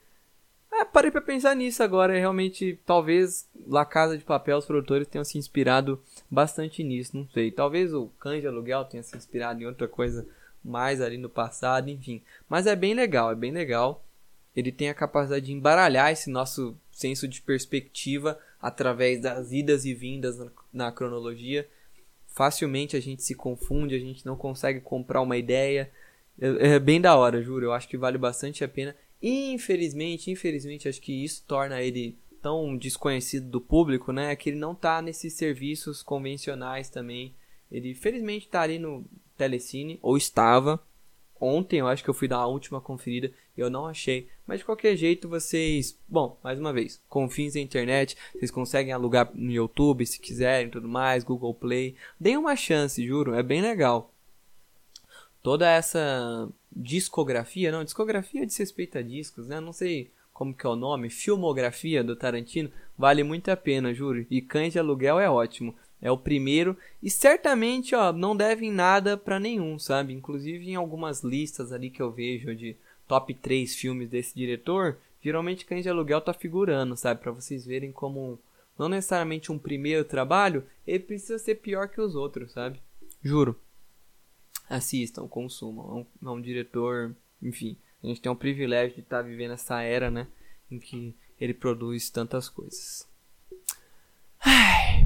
É, parei para pensar nisso agora, realmente, talvez La Casa de Papel, os produtores tenham se inspirado bastante nisso, não sei. Talvez o de Aluguel tenha se inspirado em outra coisa mais ali no passado, enfim. Mas é bem legal, é bem legal. Ele tem a capacidade de embaralhar esse nosso senso de perspectiva através das idas e vindas na, na cronologia facilmente a gente se confunde, a gente não consegue comprar uma ideia. É, é, bem da hora, juro. Eu acho que vale bastante a pena. Infelizmente, infelizmente, acho que isso torna ele tão desconhecido do público, né? Que ele não tá nesses serviços convencionais também. Ele felizmente tá ali no Telecine, ou estava. Ontem eu acho que eu fui dar a última conferida e eu não achei. Mas de qualquer jeito vocês, bom, mais uma vez, confiem na internet, vocês conseguem alugar no YouTube se quiserem, tudo mais, Google Play. Deem uma chance, juro, é bem legal. Toda essa discografia, não, discografia diz respeito a discos, né? Não sei como que é o nome, filmografia do Tarantino, vale muito a pena, juro. E Cães de Aluguel é ótimo. É o primeiro e certamente, ó, não devem nada para nenhum, sabe? Inclusive em algumas listas ali que eu vejo de top 3 filmes desse diretor, geralmente Cães de Aluguel tá figurando, sabe? Para vocês verem como não necessariamente um primeiro trabalho, ele precisa ser pior que os outros, sabe? Juro. Assistam, consumam. É um, é um diretor, enfim, a gente tem o privilégio de estar tá vivendo essa era, né, em que ele produz tantas coisas.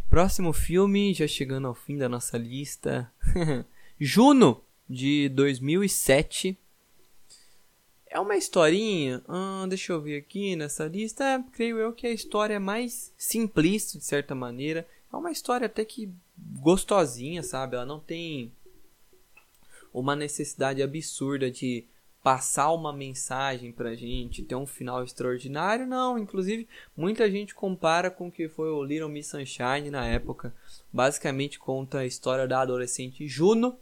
Próximo filme, já chegando ao fim da nossa lista. (laughs) Juno, de 2007. É uma historinha, ah, deixa eu ver aqui nessa lista, é, creio eu que é a história mais simplista, de certa maneira. É uma história até que gostosinha, sabe? Ela não tem uma necessidade absurda de passar uma mensagem pra gente, ter um final extraordinário, não. Inclusive, muita gente compara com o que foi o Little Miss Sunshine na época. Basicamente conta a história da adolescente Juno,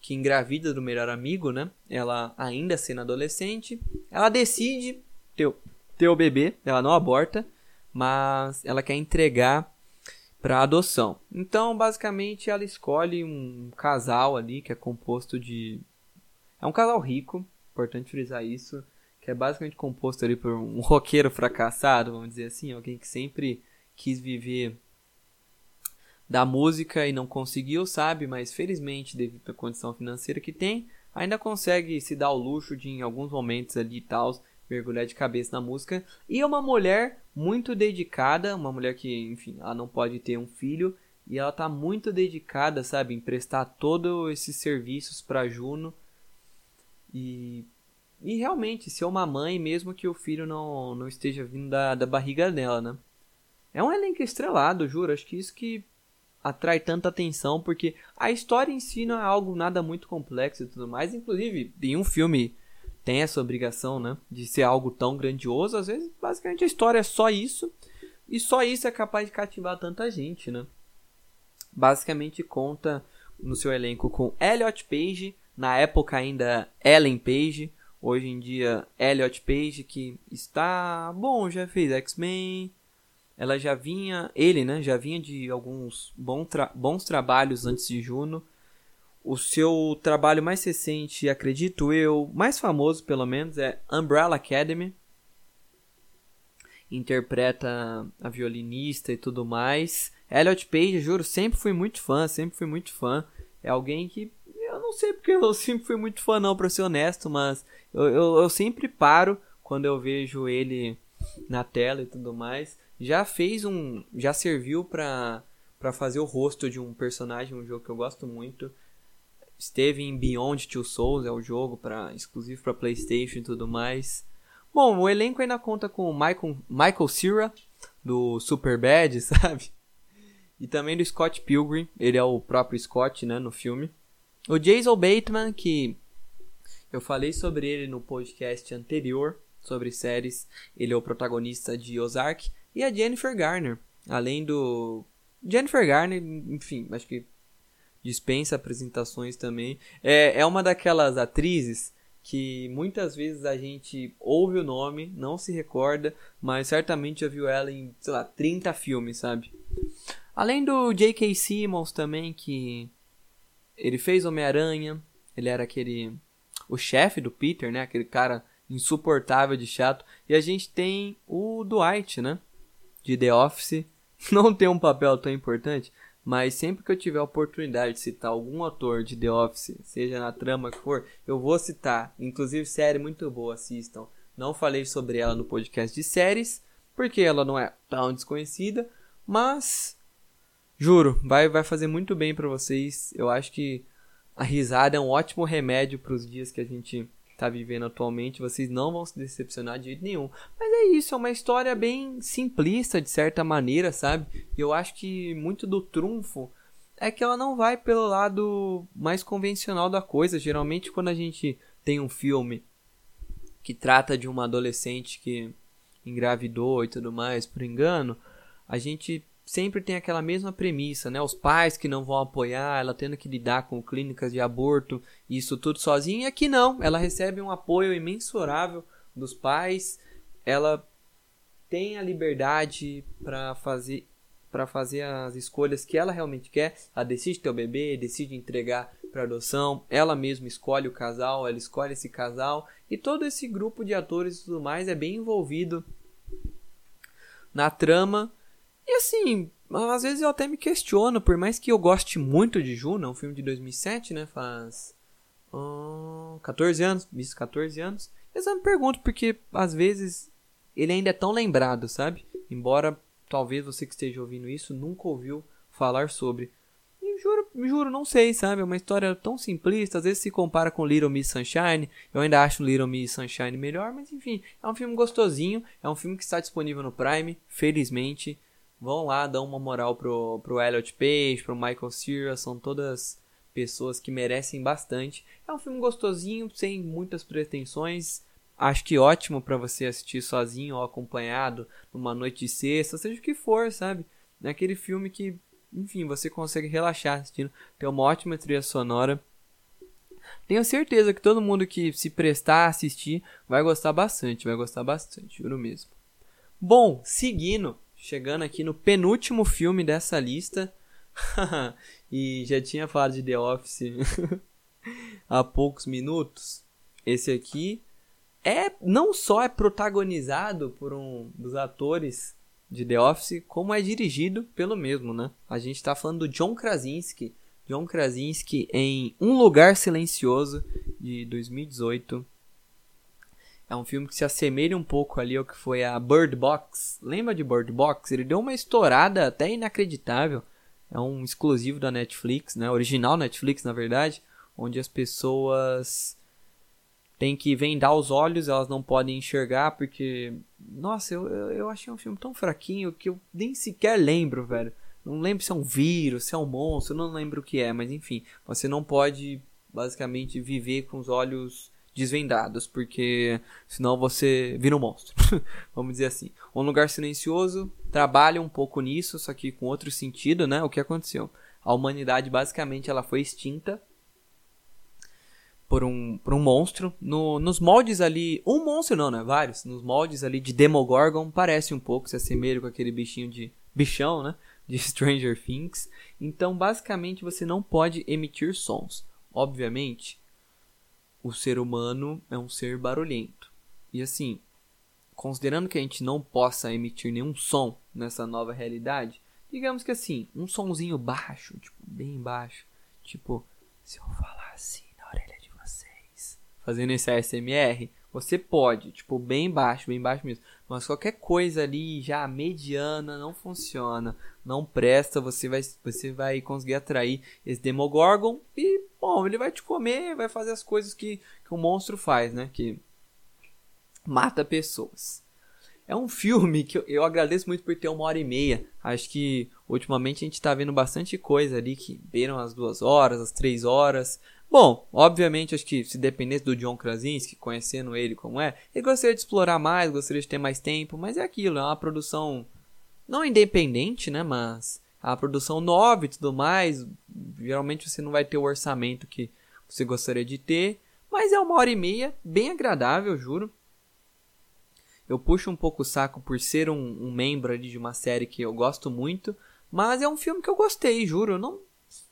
que engravida do melhor amigo, né? Ela ainda sendo adolescente, ela decide ter, ter o bebê, ela não aborta, mas ela quer entregar para adoção. Então, basicamente, ela escolhe um casal ali que é composto de é um casal rico, importante frisar isso, que é basicamente composto ali por um roqueiro fracassado, vamos dizer assim, alguém que sempre quis viver da música e não conseguiu, sabe? Mas felizmente, devido à condição financeira que tem, ainda consegue se dar o luxo de, em alguns momentos ali e tal, mergulhar de cabeça na música. E é uma mulher muito dedicada, uma mulher que, enfim, ela não pode ter um filho e ela tá muito dedicada, sabe, em prestar todos esses serviços para Juno. E e realmente ser uma mãe mesmo que o filho não, não esteja vindo da, da barriga dela, né? É um elenco estrelado, juro. Acho que isso que atrai tanta atenção, porque a história em si não é algo nada muito complexo e tudo mais. Inclusive, em um filme tem essa obrigação, né? De ser algo tão grandioso. Às vezes, basicamente, a história é só isso. E só isso é capaz de cativar tanta gente, né? Basicamente conta no seu elenco com Elliot Page, na época ainda Ellen Page, hoje em dia Elliot Page que está bom, já fez X-Men, ela já vinha, ele, né, já vinha de alguns bons, tra bons trabalhos antes de Juno. O seu trabalho mais recente, acredito eu, mais famoso pelo menos, é Umbrella Academy. Interpreta a violinista e tudo mais. Elliot Page, juro, sempre fui muito fã, sempre fui muito fã. É alguém que eu não sei porque eu (laughs) sempre fui muito fã não, pra ser honesto, mas eu, eu, eu sempre paro quando eu vejo ele na tela e tudo mais já fez um. Já serviu pra, pra fazer o rosto de um personagem, um jogo que eu gosto muito. Esteve em Beyond Two Souls, é o jogo pra, exclusivo para PlayStation e tudo mais. Bom, o elenco ainda conta com o Michael, Michael Cera, do Super Bad, (laughs) sabe? E também do Scott Pilgrim, ele é o próprio Scott, né, no filme. O Jason Bateman, que eu falei sobre ele no podcast anterior, sobre séries, ele é o protagonista de Ozark. E a Jennifer Garner, além do. Jennifer Garner, enfim, acho que dispensa apresentações também. É, é uma daquelas atrizes que muitas vezes a gente ouve o nome, não se recorda, mas certamente já viu ela em, sei lá, 30 filmes, sabe? Além do J.K. Simmons também, que ele fez Homem-Aranha, ele era aquele. o chefe do Peter, né? Aquele cara insuportável de chato. E a gente tem o Dwight, né? de The Office (laughs) não tem um papel tão importante, mas sempre que eu tiver a oportunidade de citar algum ator de The Office, seja na trama que for, eu vou citar. Inclusive, série muito boa, assistam. Não falei sobre ela no podcast de séries, porque ela não é tão desconhecida, mas juro, vai, vai fazer muito bem para vocês. Eu acho que a risada é um ótimo remédio para os dias que a gente tá vivendo atualmente, vocês não vão se decepcionar de jeito nenhum. Mas é isso, é uma história bem simplista de certa maneira, sabe? E eu acho que muito do trunfo é que ela não vai pelo lado mais convencional da coisa. Geralmente quando a gente tem um filme que trata de uma adolescente que engravidou e tudo mais por engano, a gente sempre tem aquela mesma premissa, né? Os pais que não vão apoiar, ela tendo que lidar com clínicas de aborto, isso tudo sozinha. E aqui não, ela recebe um apoio imensurável dos pais. Ela tem a liberdade para fazer para fazer as escolhas que ela realmente quer. Ela decide ter o bebê, decide entregar para adoção, ela mesma escolhe o casal, ela escolhe esse casal e todo esse grupo de atores e tudo mais é bem envolvido na trama e assim, às vezes eu até me questiono, por mais que eu goste muito de Juno, é um filme de 2007, né? Faz uh, 14 anos, isso 14 anos. Mas eu me pergunto porque às vezes ele ainda é tão lembrado, sabe? Embora talvez você que esteja ouvindo isso nunca ouviu falar sobre. E juro, juro, não sei, sabe? É uma história tão simplista, às vezes se compara com Little Miss Sunshine. Eu ainda acho Little Miss Sunshine melhor, mas enfim, é um filme gostosinho, é um filme que está disponível no Prime, felizmente. Vão lá, dão uma moral pro, pro Elliot Page, pro Michael Cera, são todas pessoas que merecem bastante. É um filme gostosinho, sem muitas pretensões. Acho que ótimo para você assistir sozinho ou acompanhado numa noite de sexta, seja o que for, sabe? É aquele filme que, enfim, você consegue relaxar assistindo. Tem uma ótima trilha sonora. Tenho certeza que todo mundo que se prestar a assistir vai gostar bastante, vai gostar bastante, juro mesmo. Bom, seguindo, chegando aqui no penúltimo filme dessa lista. (laughs) e já tinha falado de The Office (laughs) há poucos minutos. Esse aqui é não só é protagonizado por um dos atores de The Office, como é dirigido pelo mesmo, né? A gente está falando do John Krasinski. John Krasinski em Um Lugar Silencioso, de 2018. É um filme que se assemelha um pouco ali ao que foi a Bird Box. Lembra de Bird Box? Ele deu uma estourada até inacreditável. É um exclusivo da Netflix, né? Original Netflix, na verdade, onde as pessoas têm que vendar os olhos, elas não podem enxergar porque nossa, eu, eu achei um filme tão fraquinho que eu nem sequer lembro, velho. Não lembro se é um vírus, se é um monstro, não lembro o que é, mas enfim, você não pode basicamente viver com os olhos desvendados, porque senão você vira um monstro. (laughs) Vamos dizer assim. Um lugar silencioso trabalha um pouco nisso, só que com outro sentido, né? O que aconteceu? A humanidade basicamente ela foi extinta por um, por um monstro. No, nos moldes ali, um monstro não, né? Vários. Nos moldes ali de Demogorgon parece um pouco, se assemelha com aquele bichinho de bichão, né? De (laughs) Stranger Things. Então, basicamente, você não pode emitir sons. Obviamente, o ser humano é um ser barulhento. E assim, considerando que a gente não possa emitir nenhum som nessa nova realidade, digamos que assim, um sonzinho baixo, tipo, bem baixo, tipo, se eu falar assim na orelha de vocês, fazendo esse ASMR, você pode, tipo, bem baixo, bem baixo mesmo. Mas qualquer coisa ali já mediana não funciona, não presta, você vai, você vai conseguir atrair esse Demogorgon e, bom, ele vai te comer, vai fazer as coisas que, que o monstro faz, né? Que mata pessoas. É um filme que eu, eu agradeço muito por ter uma hora e meia. Acho que ultimamente a gente tá vendo bastante coisa ali que beiram as duas horas, as três horas. Bom, obviamente, acho que se dependesse do John Krasinski, conhecendo ele como é, ele gostaria de explorar mais, gostaria de ter mais tempo, mas é aquilo, é uma produção não independente, né, mas a produção nova e tudo mais. Geralmente você não vai ter o orçamento que você gostaria de ter, mas é uma hora e meia, bem agradável, juro. Eu puxo um pouco o saco por ser um, um membro de uma série que eu gosto muito, mas é um filme que eu gostei, juro. Eu não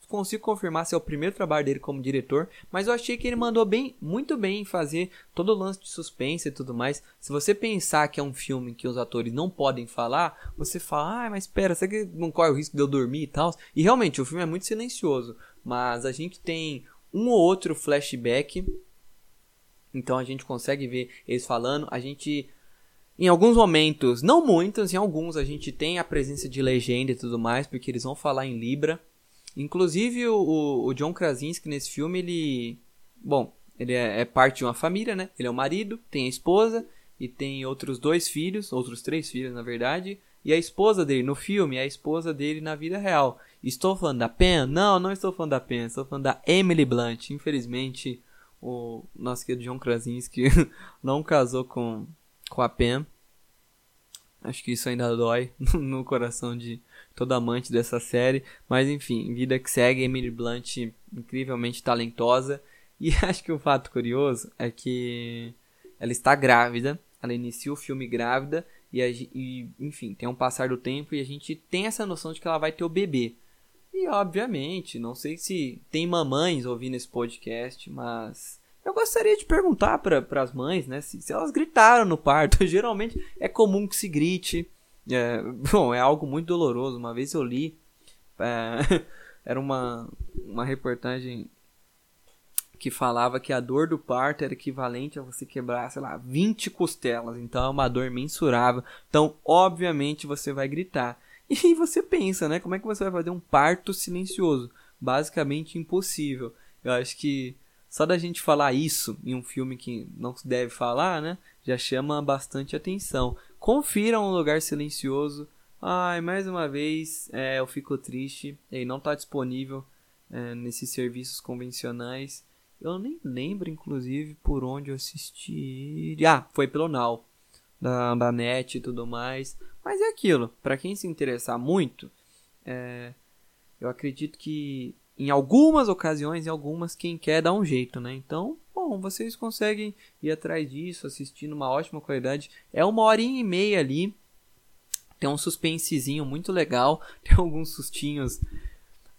consigo confirmar se é o primeiro trabalho dele como diretor, mas eu achei que ele mandou bem, muito bem em fazer todo o lance de suspense e tudo mais. Se você pensar que é um filme que os atores não podem falar, você fala, ah, mas espera, será que não corre o risco de eu dormir e tal? E realmente, o filme é muito silencioso, mas a gente tem um ou outro flashback, então a gente consegue ver eles falando, a gente em alguns momentos, não muitos, em alguns a gente tem a presença de legenda e tudo mais, porque eles vão falar em Libra. Inclusive o, o John Krasinski nesse filme, ele. Bom, ele é, é, parte de uma família, né? Ele é o marido, tem a esposa e tem outros dois filhos, outros três filhos na verdade. E a esposa dele no filme é a esposa dele na vida real. Estou falando da Pen? Não, não estou falando da Pen, estou falando da Emily Blunt. Infelizmente, o nosso querido John Krasinski (laughs) não casou com, com a Pen. Acho que isso ainda dói (laughs) no coração de, todo amante dessa série. Mas enfim, vida que segue, Emily Blunt incrivelmente talentosa. (laughs) E acho que o um fato curioso é que ela está grávida, ela inicia o filme grávida e, e, enfim, tem um passar do tempo e a gente tem essa noção de que ela vai ter o bebê. E obviamente, não sei se tem mamães ouvindo esse podcast, mas eu gostaria de perguntar para as mães, né, se, se elas gritaram no parto. (laughs) Geralmente é comum que se grite. É, (laughs) bom, é algo muito doloroso. Uma vez eu li, é, (laughs) era uma, uma reportagem que falava que a dor do parto era equivalente a você quebrar, sei lá, 20 costelas. Então é uma dor mensurável. Então, obviamente, você vai gritar. (laughs) E você pensa, né? Como é que você vai fazer um parto silencioso? Basicamente impossível. Eu acho que só da gente falar isso em um filme que não se deve falar, né? Já chama bastante atenção. Confira um lugar silencioso. Ai, mais uma vez, é, eu fico triste. Ele não está disponível é, nesses serviços convencionais. Eu nem lembro, inclusive, por onde eu assisti. Ah, foi pelo Now, da, da net e tudo mais. Mas é aquilo, para quem se interessar muito, é, eu acredito que em algumas ocasiões, em algumas, quem quer dá um jeito, né? Então, bom, vocês conseguem ir atrás disso, assistindo uma ótima qualidade. É uma horinha e meia ali. Tem um suspensezinho muito legal. (laughs) Tem alguns sustinhos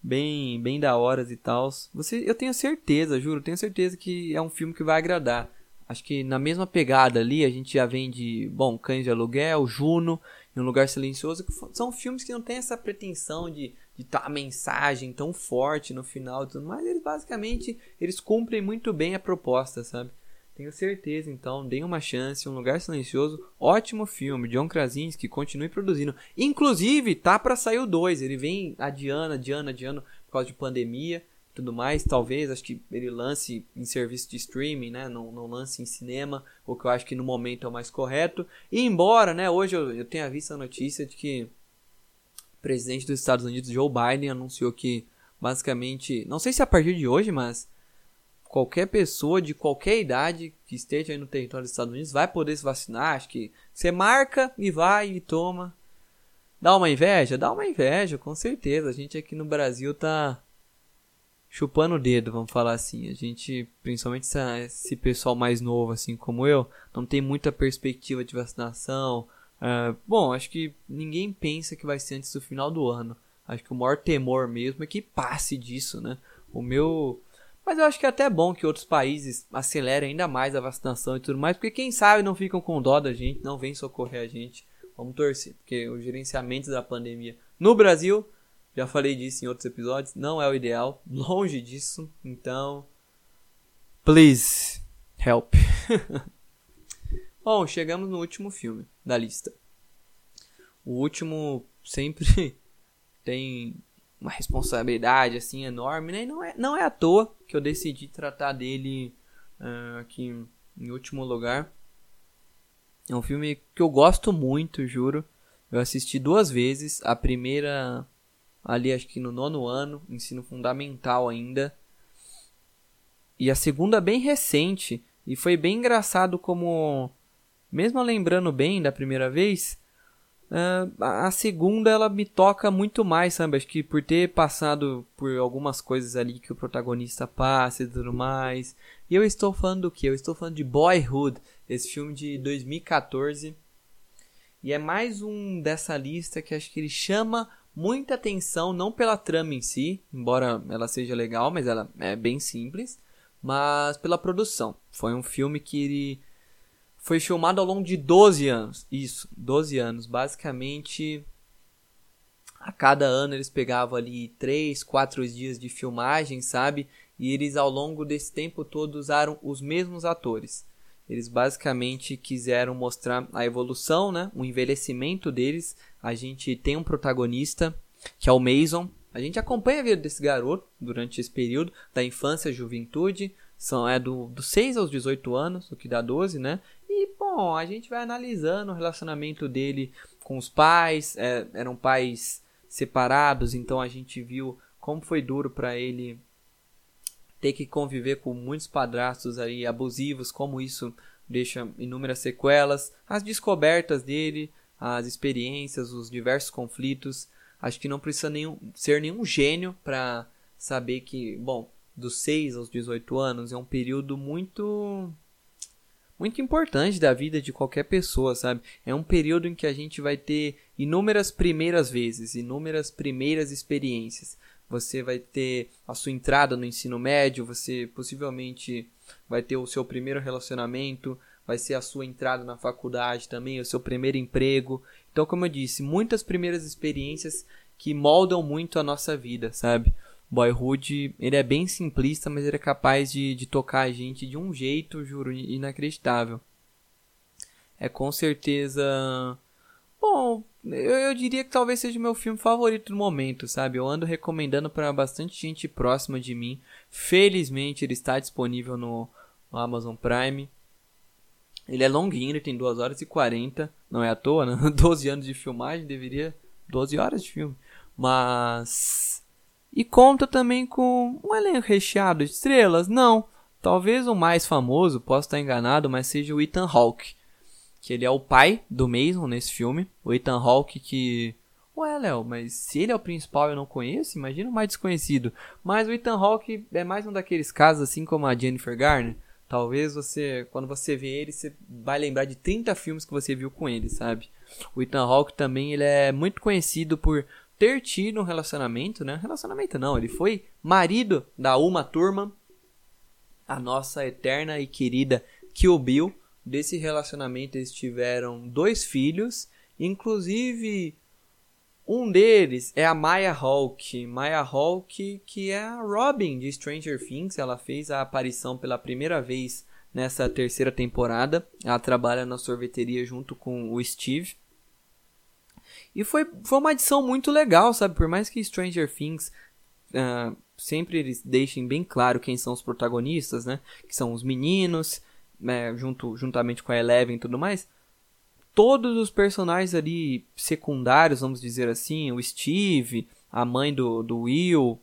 bem bem da horas e tal. Você, eu tenho certeza, juro, tenho certeza que é um filme que vai agradar. Acho que na mesma pegada ali a gente já vem de, bom, Cães de Aluguel, Juno. em Um Lugar Silencioso, que são filmes que não tem essa pretensão de de tá a mensagem tão forte no final e tudo mais, eles basicamente eles cumprem muito bem a proposta, sabe? Tenho certeza, então, deem uma chance, Um Lugar Silencioso, ótimo filme, John Krasinski, continue produzindo. Inclusive, tá para sair o 2, ele vem adiando, adiando, adiando por causa de pandemia tudo mais, talvez, acho que ele lance em serviço de streaming, né, não, não lance em cinema, o que eu acho que no momento é o mais correto. E embora, né, hoje eu, eu tenha visto a notícia de que presidente dos Estados Unidos, Joe Biden, anunciou que basicamente, não sei se é a partir de hoje, mas qualquer pessoa de qualquer idade que esteja aí no território dos Estados Unidos vai poder se vacinar. Acho que você marca e vai e toma. Dá uma inveja? Dá uma inveja, com certeza. A gente aqui no Brasil tá chupando o dedo, vamos falar assim. A gente, principalmente esse pessoal mais novo, assim como eu, não tem muita perspectiva de vacinação, Uh, bom, acho que ninguém pensa que vai ser antes do final do ano. Acho que o maior temor mesmo é que passe disso, né? O meu. Mas eu acho que é até bom que outros países acelerem ainda mais a vacinação e tudo mais, porque quem sabe não ficam com dó da gente, não vem socorrer a gente. Vamos torcer, porque o gerenciamento da pandemia no Brasil, já falei disso em outros episódios, não é o ideal, longe disso. Então, please help. (laughs) Bom, chegamos no último filme da lista. O último sempre (laughs) tem uma responsabilidade assim enorme, né? E não é, não é à toa que eu decidi tratar dele uh, aqui em último lugar. É um filme que eu gosto muito, juro. Eu assisti duas vezes. A primeira ali acho que no nono ano, ensino fundamental ainda. E a segunda bem recente. E foi bem engraçado como mesmo lembrando bem da primeira vez, uh, a segunda ela me toca muito mais, sabe? Acho que por ter passado por algumas coisas ali que o protagonista passa e tudo mais. E eu estou falando do que? Eu estou falando de Boyhood, esse filme de 2014. E é mais um dessa lista que acho que ele chama muita atenção, não pela trama em si, embora ela seja legal, mas ela é bem simples, mas pela produção. Foi um filme que ele foi filmado ao longo de 12 anos. Isso, 12 anos. Basicamente, a cada ano eles pegavam ali 3, 4 dias de filmagem, sabe? E eles ao longo desse tempo todo usaram os mesmos atores. Eles basicamente quiseram mostrar a evolução, né? O envelhecimento deles. A gente tem um protagonista, que é o Mason. A gente acompanha a vida desse garoto durante esse período, da infância à juventude. São, é do, do 6 aos 18 anos, o que dá 12, né? E, bom, a gente vai analisando o relacionamento dele com os pais. É, eram pais separados, então a gente viu como foi duro para ele ter que conviver com muitos padrastos aí abusivos, como isso deixa inúmeras sequelas, as descobertas dele, as experiências, os diversos conflitos. Acho que não precisa nenhum, ser nenhum gênio para saber que, bom, dos 6 aos 18 anos é um período muito muito importante da vida de qualquer pessoa, sabe? É um período em que a gente vai ter inúmeras primeiras vezes, inúmeras primeiras experiências. Você vai ter a sua entrada no ensino médio, você possivelmente vai ter o seu primeiro relacionamento, vai ser a sua entrada na faculdade também, o seu primeiro emprego. Então, como eu disse, muitas primeiras experiências que moldam muito a nossa vida, sabe? Boyhood, ele é bem simplista, mas ele é capaz de, de tocar a gente de um jeito, juro, inacreditável. É com certeza. Bom, eu, eu diria que talvez seja o meu filme favorito do momento, sabe? Eu ando recomendando para bastante gente próxima de mim. Felizmente ele está disponível no, no Amazon Prime. Ele é longuinho, ele tem 2 horas e 40. Não é à toa, né? (laughs) 12 anos de filmagem, deveria. 12 horas de filme. Mas e conta também com um elenco recheado de estrelas? Não. Talvez o mais famoso, posso estar enganado, mas seja o Ethan Hawke. Que ele é o pai do Mason nesse filme. O Ethan Hawke que... Ué, Léo, mas se ele é o principal eu não conheço, imagina o mais desconhecido. Mas o Ethan Hawke é mais um daqueles casos, assim como a Jennifer Garner. Talvez você, quando você vê ele, você vai lembrar de 30 filmes que você viu com ele, sabe? O Ethan Hawke também ele é muito conhecido por ter tido um relacionamento, né? Relacionamento não, ele foi marido da Uma Turma, a nossa eterna e querida Kill Bill. Desse relacionamento eles tiveram dois filhos Inclusive, um deles é a Maya Hawke. Maya Hawke, que é a Robin de Stranger Things. Ela fez a aparição pela primeira vez nessa terceira temporada. Ela trabalha na sorveteria junto com o Steve. E foi, foi uma adição muito legal, sabe? Por mais que Stranger Things uh, sempre eles deixem bem claro quem são os protagonistas, né? Que são os meninos, né? junto, juntamente com a Eleven e tudo mais todos os personagens ali secundários, vamos dizer assim, o Steve, a mãe do, do Will,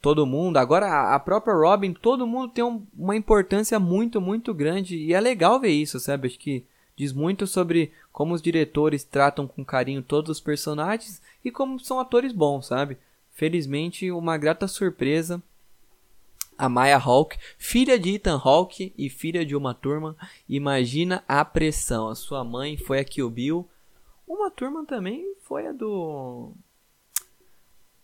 todo mundo. Agora a própria Robin, todo mundo tem um, uma importância muito, muito grande e é legal ver isso, sabe? Acho que diz muito sobre como os diretores tratam com carinho todos os personagens e como são atores bons, sabe? Felizmente, uma grata surpresa a Maya Hawke, filha de Ethan Hawke e filha de uma turma. Imagina a pressão. A sua mãe foi a Kill Bill. Uma turma também foi a do.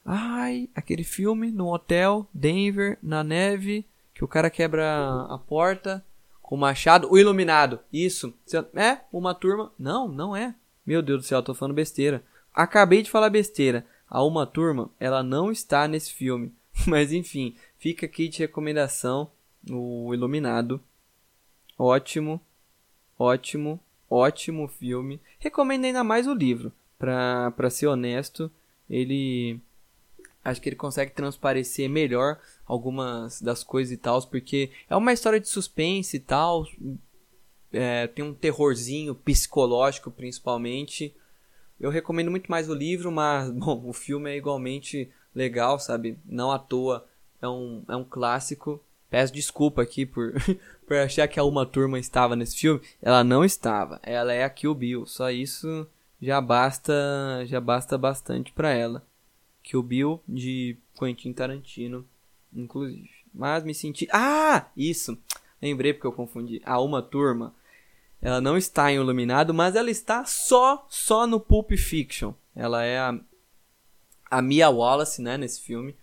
Ai, aquele filme no hotel, Denver, na neve, que o cara quebra a porta com machado. O Iluminado, isso. É, uma turma. Não, não é. Meu Deus do céu, tô falando besteira. Acabei de falar besteira. A Uma Turma, ela não está nesse filme. (laughs) Mas enfim, Fica aqui de recomendação o Iluminado. Ótimo, ótimo, ótimo filme. Recomendo ainda mais o livro, pra, pra ser honesto. Ele. Acho que ele consegue transparecer melhor algumas das coisas e tal, porque é uma história de suspense e tal. É, tem um terrorzinho psicológico, principalmente. Eu recomendo muito mais o livro, mas, (laughs) bom, o filme é igualmente legal, sabe? Não à toa é um, é um clássico. Peço desculpa aqui por, (laughs) por achar que a Uma Turma estava nesse filme. Ela não estava. Ela é a Kill Bill. Só isso já basta, já basta bastante para ela. Kill Bill de Quentin Tarantino, inclusive. Mas me senti. Ah, isso. Lembrei porque eu confundi. A Uma Turma. Ela não está em Iluminado, mas ela está só só no Pulp Fiction. Ela é a, a Mia Wallace, né, nesse filme.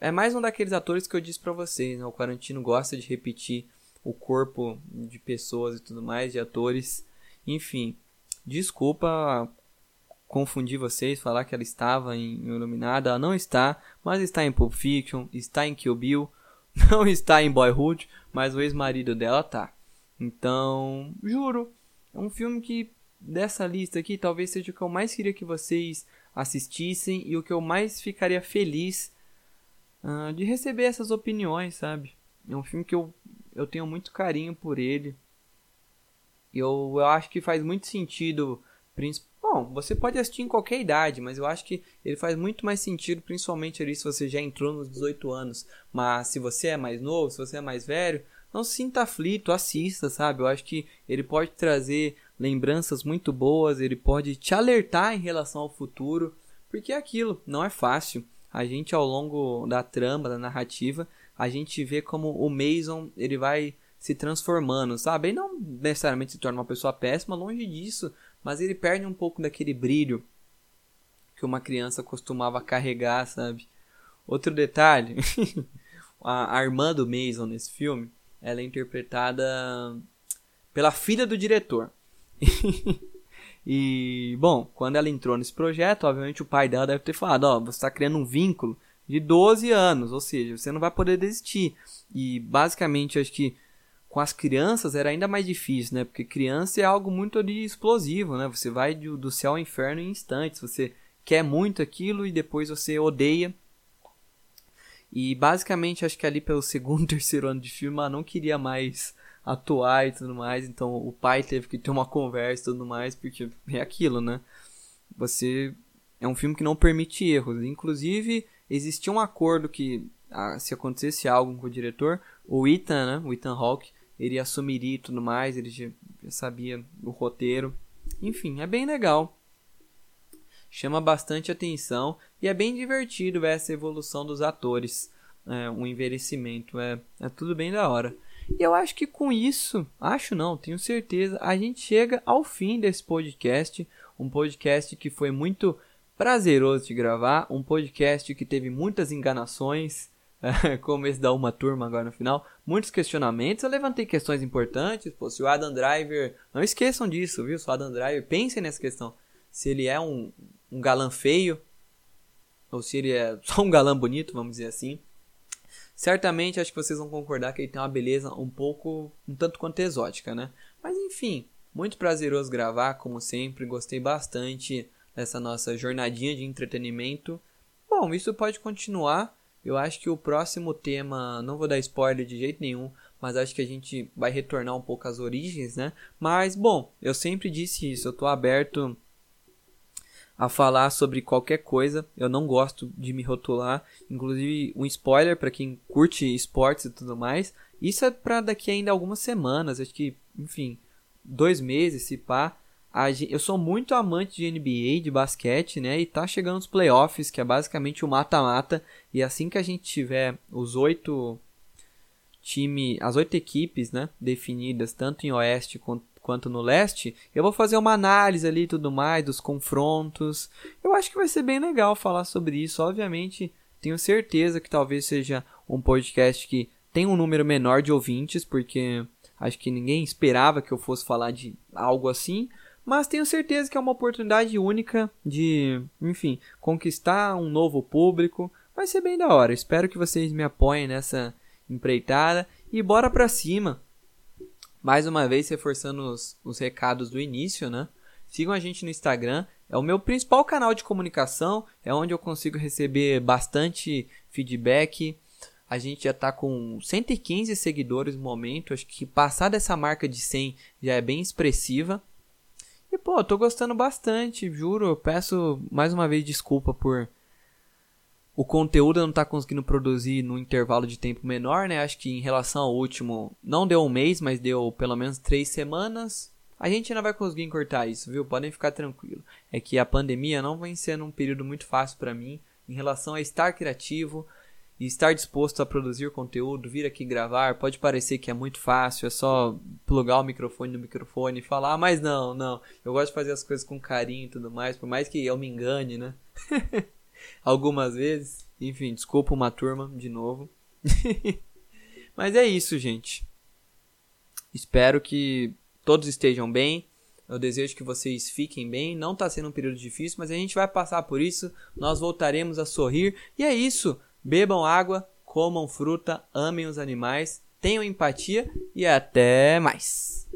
É mais um daqueles atores que eu disse para vocês, né? O Quarantino gosta de repetir o corpo de pessoas e tudo mais, de atores. Enfim, desculpa confundir vocês, falar que ela estava em Iluminada. Ela não está, mas está em Pulp Fiction, está em Kill Bill, (laughs) não está em Boyhood, mas o ex-marido dela tá. Então, juro, é um filme que dessa lista aqui talvez seja o que eu mais queria que vocês assistissem e o que eu mais ficaria feliz uh, de receber essas opiniões, sabe? É um filme que eu, eu tenho muito carinho por ele. Eu, eu acho que faz muito sentido. Bom, você pode assistir em qualquer idade, mas eu acho que ele faz muito mais sentido, principalmente ali se você já entrou nos 18 anos. Mas se você é mais novo, se você é mais velho, não se sinta aflito, assista, sabe? Eu acho que ele pode trazer lembranças muito boas, ele pode te alertar em relação ao futuro, porque é aquilo, não é fácil a gente ao longo da trama, da narrativa, a gente vê como o Mason ele vai se transformando, sabe? Ele não necessariamente se torna uma pessoa péssima, longe disso, mas ele perde um pouco daquele brilho que uma criança costumava carregar, sabe? Outro detalhe, (laughs) a, irmã do Mason nesse filme, ela é interpretada pela filha do diretor. (laughs) E, bom, quando ela entrou nesse projeto, obviamente o pai dela deve ter falado: Ó, oh, você está criando um vínculo de 12 anos, ou seja, você não vai poder desistir. E, basicamente, acho que com as crianças era ainda mais difícil, né? Porque criança é algo muito ali explosivo, né? Você vai do, do céu ao inferno em instantes. Você quer muito aquilo e depois você odeia. E basicamente acho que ali pelo (laughs) segundo, terceiro ano de filme ela não queria mais atuar e tudo mais. Então o pai teve que ter uma conversa e tudo mais, porque é aquilo, né? Você. É um filme que não permite erros. Inclusive, existia um acordo que, ah, se acontecesse algo com o diretor, o Ethan, né? O Ethan Hawke, ele assumiria e tudo mais, ele já, já sabia o roteiro. Enfim, é bem legal. Chama bastante atenção e é bem divertido ver essa evolução dos atores. É, um envelhecimento, é, é tudo bem da hora. E eu acho que com isso, acho não, tenho certeza, a gente chega ao fim desse podcast. Um podcast que foi muito prazeroso de gravar, um podcast que teve muitas enganações, (laughs) como esse da uma turma agora no final, muitos questionamentos. Eu levantei questões importantes. Pô, se o Adam Driver. Não esqueçam disso, viu? Se o Adam Driver. Pensem nessa questão. Se ele é um, um galã feio. Ou se ele é (laughs) só um galã bonito, vamos dizer assim. Certamente acho que vocês vão concordar que ele tem uma beleza um pouco. um tanto quanto exótica, né? Mas enfim, muito prazeroso gravar, como sempre. Gostei bastante dessa nossa jornadinha de entretenimento. Bom, isso pode continuar eu acho que o próximo tema, não vou dar spoiler de jeito nenhum, mas acho que a gente vai retornar um pouco às origens, né? Mas, bom, eu sempre disse isso, eu tô aberto a falar sobre qualquer coisa. Eu não gosto de me rotular, inclusive um spoiler para quem curte esportes e tudo mais. Isso é para daqui ainda algumas semanas, acho que, enfim, dois meses, se pá eu sou muito amante de NBA, de basquete, né? E tá chegando os playoffs, que é basicamente o mata-mata. E assim que a gente tiver os oito time, as oito equipes, né, definidas tanto em oeste quanto no leste, eu vou fazer uma análise ali e tudo mais dos confrontos. Eu acho que vai ser bem legal falar sobre isso. Obviamente, tenho certeza que talvez seja um podcast que tem um número menor de ouvintes, porque acho que ninguém esperava que eu fosse falar de algo assim. Mas tenho certeza que é uma oportunidade única de, enfim, conquistar um novo público. Vai ser bem da hora. Espero que vocês me apoiem nessa empreitada e bora pra cima. Mais uma vez reforçando os, os recados do início, né? Sigam a gente no Instagram, é o meu principal canal de comunicação, é onde eu consigo receber bastante feedback. A gente já está com 115 seguidores no momento, acho que passar dessa marca de 100 já é bem expressiva. E pô, tô gostando bastante, juro. Peço mais uma vez desculpa por o conteúdo não tá conseguindo produzir no intervalo de tempo menor, né? Acho que em relação ao último, não deu um mês, mas deu pelo menos três semanas. A gente ainda vai conseguir encurtar isso, viu? Podem ficar tranquilo. É que a pandemia não vem sendo um período muito fácil para mim em relação a estar criativo, e estar disposto a produzir conteúdo, vir aqui gravar, pode parecer que é muito fácil, é só plugar o microfone no microfone e falar, mas não, não. Eu gosto de fazer as coisas com carinho e tudo mais, por mais que eu me engane, né? (laughs) Algumas vezes. Enfim, desculpa uma turma de novo. (laughs) mas é isso, gente. Espero que todos estejam bem. Eu desejo que vocês fiquem bem. Não está sendo um período difícil, mas a gente vai passar por isso. Nós voltaremos a sorrir. E é isso. Bebam água, comam fruta, amem os animais, tenham empatia e até mais.